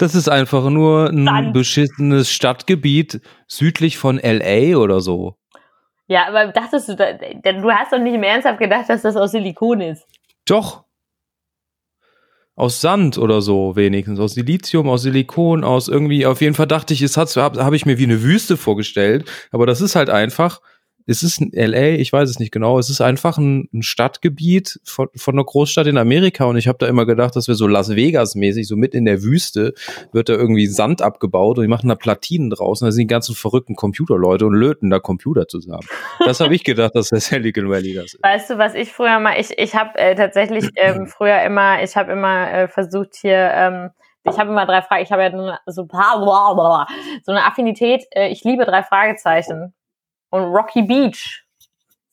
Das ist einfach nur ein Sand. beschissenes Stadtgebiet südlich von LA oder so. ja, aber dachtest du, du hast doch nicht im Ernsthaft gedacht, dass das aus Silikon ist. Doch. Aus Sand oder so wenigstens, aus Silizium, aus Silikon, aus irgendwie, auf jeden Fall dachte ich, es hat, habe hab ich mir wie eine Wüste vorgestellt, aber das ist halt einfach, es ist ein LA, ich weiß es nicht genau, es ist einfach ein, ein Stadtgebiet von, von einer Großstadt in Amerika und ich habe da immer gedacht, dass wir so Las Vegas mäßig, so mit in der Wüste, wird da irgendwie Sand abgebaut und die machen da Platinen draußen, da sind die ganzen verrückten Computerleute und löten da Computer zusammen. Das habe ich gedacht, dass der Silicon Valley das ist. Weißt du, was ich früher mal, ich, ich habe äh, tatsächlich ähm, früher immer, ich habe immer äh, versucht hier, ähm, ich habe immer drei Fragen, ich habe ja so, so eine Affinität, äh, ich liebe drei Fragezeichen. Und Rocky Beach.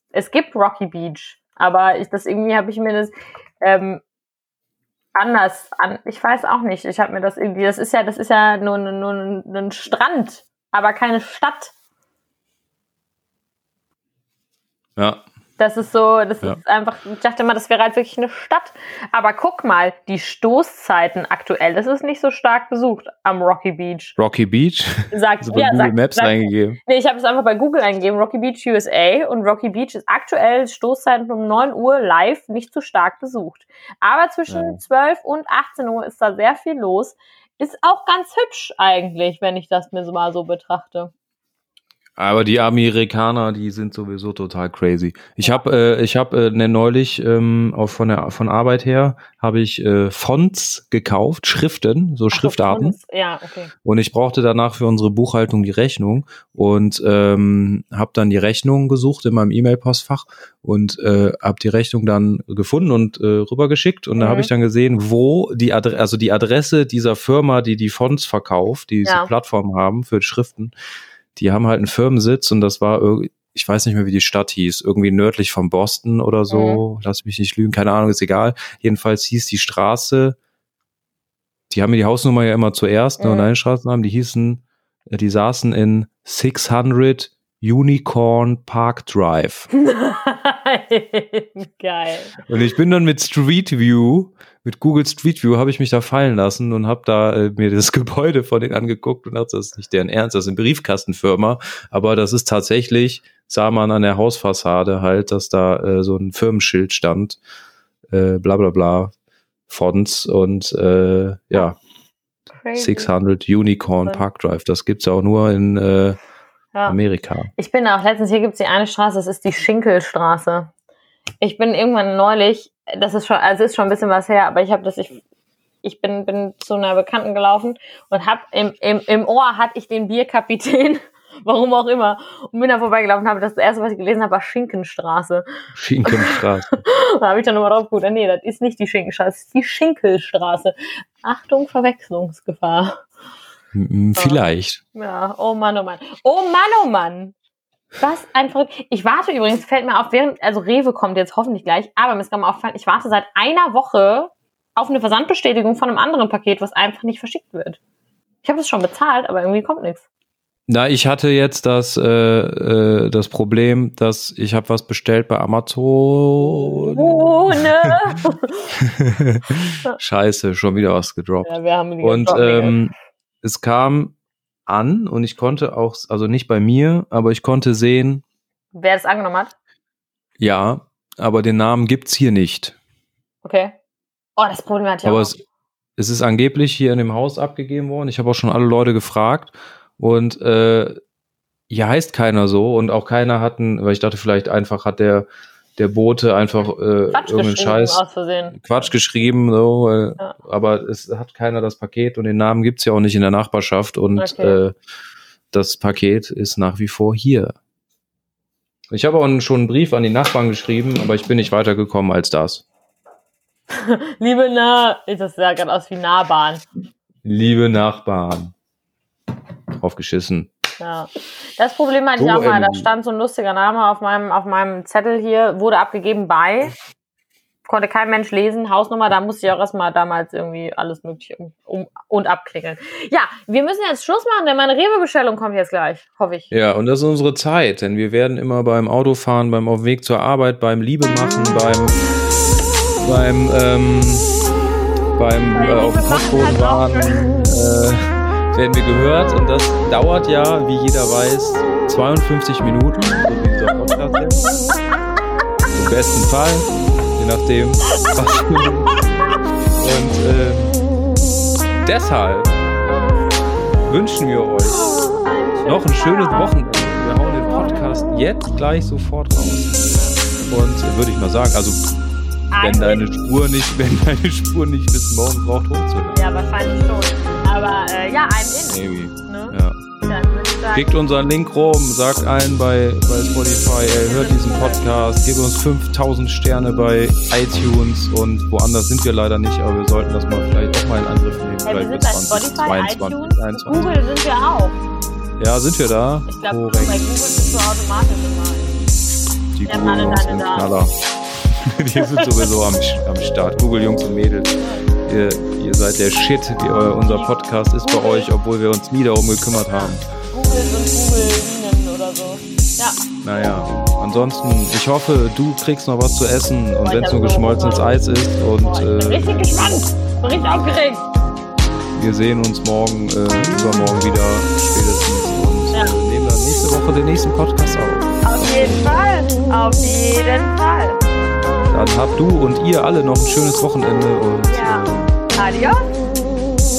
Es gibt Rocky Beach, aber ich, das irgendwie habe ich mir das ähm, anders an, ich weiß auch nicht, ich habe mir das irgendwie, das ist ja, das ist ja nur, nur, nur ein Strand, aber keine Stadt. Ja, Das ist so, das Ja. ist einfach, ich dachte immer, das wäre halt wirklich eine Stadt. Aber guck mal, die Stoßzeiten aktuell, das ist nicht so stark besucht am Rocky Beach. Rocky Beach. Sagt, Also bei ja, Google sagt, Maps sagt, eingegeben. Nee, ich habe es einfach bei Google eingegeben, Rocky Beach USA und Rocky Beach ist aktuell Stoßzeiten um 9 Uhr live nicht so stark besucht. Aber zwischen Ja. 12 und 18 Uhr ist da sehr viel los. Ist auch ganz hübsch eigentlich, wenn ich das mir so mal so betrachte. Aber die Amerikaner, die sind sowieso total crazy. Ich habe, äh, ich habe äh, ne, neulich ähm, auch von der von Arbeit her habe ich äh, Fonts gekauft, Schriften, so Schriftarten. Fonts. Ja, okay. Und ich brauchte danach für unsere Buchhaltung die Rechnung und ähm, habe dann die Rechnung gesucht in meinem E-Mail-Postfach und äh, habe die Rechnung dann gefunden und äh, rübergeschickt. Und da habe Mhm. ich dann gesehen, wo die Adresse, also die Adresse dieser Firma, die die Fonts verkauft, die diese Ja. Plattform haben für Schriften, die haben halt einen Firmensitz und das war irgendwie, ich weiß nicht mehr, wie die Stadt hieß, irgendwie nördlich von Boston oder so. Mhm. Lass mich nicht lügen, keine Ahnung, ist egal. Jedenfalls hieß die Straße, die haben mir die Hausnummer ja immer zuerst, ne, und Mhm. einen Straßennamen, die hießen, äh, die saßen in 600 Unicorn Park Drive. Geil. Und ich bin dann mit Street View, mit Google Street View, habe ich mich da fallen lassen und habe da äh, mir das Gebäude von denen angeguckt und dachte, das ist nicht deren Ernst, das ist eine Briefkastenfirma, aber das ist tatsächlich, sah man an der Hausfassade halt, dass da äh, so ein Firmenschild stand, äh, bla bla bla, Fonts und äh, ja, Crazy. 600 Unicorn. Park Drive, das gibt's ja auch nur in äh, Ja. Amerika. Ich bin auch letztens, hier gibt's die eine Straße, das ist die Schinkelstraße. Ich bin irgendwann neulich, das ist schon, also ist schon ein bisschen was her, aber ich habe das, ich, ich bin, bin zu einer Bekannten gelaufen und hab im, im, im Ohr hatte ich den Bierkapitän, warum auch immer, und bin da vorbeigelaufen und habe das erste, was ich gelesen habe, war Schinkenstraße. Schinkenstraße. Da habe ich dann nochmal drauf geguckt, nee, das ist nicht die Schinkenstraße, das ist die Schinkelstraße. Achtung, Verwechslungsgefahr. Vielleicht. Ja, oh Mann, oh Mann. Oh Mann, oh Mann. Was ein Verrückt. Ich warte übrigens, fällt mir auf, während, also Rewe kommt jetzt hoffentlich gleich, aber mir ist gerade mal aufgefallen, ich warte seit einer Woche auf eine Versandbestätigung von einem anderen Paket, was einfach nicht verschickt wird. Ich habe es schon bezahlt, aber irgendwie kommt nichts. Na, ich hatte jetzt das, äh, äh, das Problem, dass ich habe was bestellt bei Amazon. Oh, ne? Scheiße, schon wieder was gedroppt. ja, wir haben die und ähm, es kam an und ich konnte auch, also nicht bei mir, aber ich konnte sehen, Wer das angenommen hat? ja, aber den Namen gibt's hier nicht. Okay. Oh, das Problem ich Aber auch. es, es ist angeblich hier in dem Haus abgegeben worden. Ich habe auch schon alle Leute gefragt und äh, hier heißt keiner so und auch keiner hatten, weil ich dachte vielleicht einfach hat der der Bote einfach äh, Quatsch irgendeinen Scheiß. Quatsch geschrieben, so, weil, Ja. aber es hat keiner das Paket und den Namen gibt's ja auch nicht in der Nachbarschaft und Okay. äh, das Paket ist nach wie vor hier. Ich habe auch schon einen Brief an die Nachbarn geschrieben, aber ich bin nicht weitergekommen als das. Liebe nah, das sah gerade aus wie Nahbahn. Liebe Nachbarn. Drauf geschissen. Ja. Das Problem hatte So, ich auch mal, da Emily. stand so ein lustiger Name auf meinem, auf meinem Zettel hier, wurde abgegeben bei, konnte kein Mensch lesen, Hausnummer, da musste ich auch erstmal damals irgendwie alles mögliche um, um und abklingeln. Ja, wir müssen jetzt Schluss machen, denn meine Rewe-Bestellung kommt jetzt gleich, hoffe ich. Ja, und das ist unsere Zeit, denn wir werden immer beim Autofahren, beim Auf dem Weg zur Arbeit, beim Liebe machen, beim beim ähm, beim Bei äh, auf Postboden halt warten, äh, werden wir gehört und das dauert ja, wie jeder weiß, 52 Minuten, so wie dieser Podcast jetzt. Im besten Fall, je nachdem, was Und äh, deshalb wünschen wir euch noch ein schönes Wochenende. Wir hauen den Podcast jetzt gleich sofort raus. Und würde ich mal sagen, also wenn Ein- deine Spur nicht, wenn deine Spur nicht bis morgen braucht, hochzuladen. Ja, wahrscheinlich schon. Aber äh, ja, I'm in. Maybe. Ne? Ja. Sagen, Klickt unseren Link rum, sagt allen bei, bei Spotify, ey, hört diesen Podcast, gebt uns 5000 Sterne bei iTunes und woanders sind wir leider nicht, aber wir sollten das mal vielleicht auch mal in Angriff nehmen. hey, wir sind bei Spotify, 20, iTunes, 21. Google sind wir auch. Ja, sind wir da? Ich glaube, bei. Google bist du automatisch immer. Die Wir Google-Jungs sind. Knaller. Die sind sowieso am, am Start. Google-Jungs und Mädels. Ihr, ihr seid der Shit. Die, euer, unser Podcast ist bei euch, obwohl wir uns nie darum gekümmert haben. Google und Google oder so. Ja, Naja, ansonsten, ich hoffe, du kriegst noch was zu essen und wenn es nur geschmolzenes. Eis ist und ich bin äh, richtig gespannt. Bin richtig aufgeregt. wir sehen uns morgen, äh, übermorgen wieder spätestens und Ja. äh, nehmen dann nächste Woche den nächsten Podcast auf. Auf jeden Fall. Auf jeden Fall. Dann habt du und ihr alle noch ein schönes Wochenende und Ja. Adios.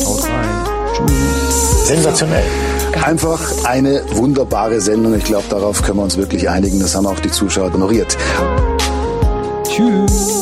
haut rein. Tschüss. Sensationell. Einfach eine wunderbare Sendung. Ich glaube, darauf können wir uns wirklich einigen. Das haben auch die Zuschauer honoriert. Tschüss.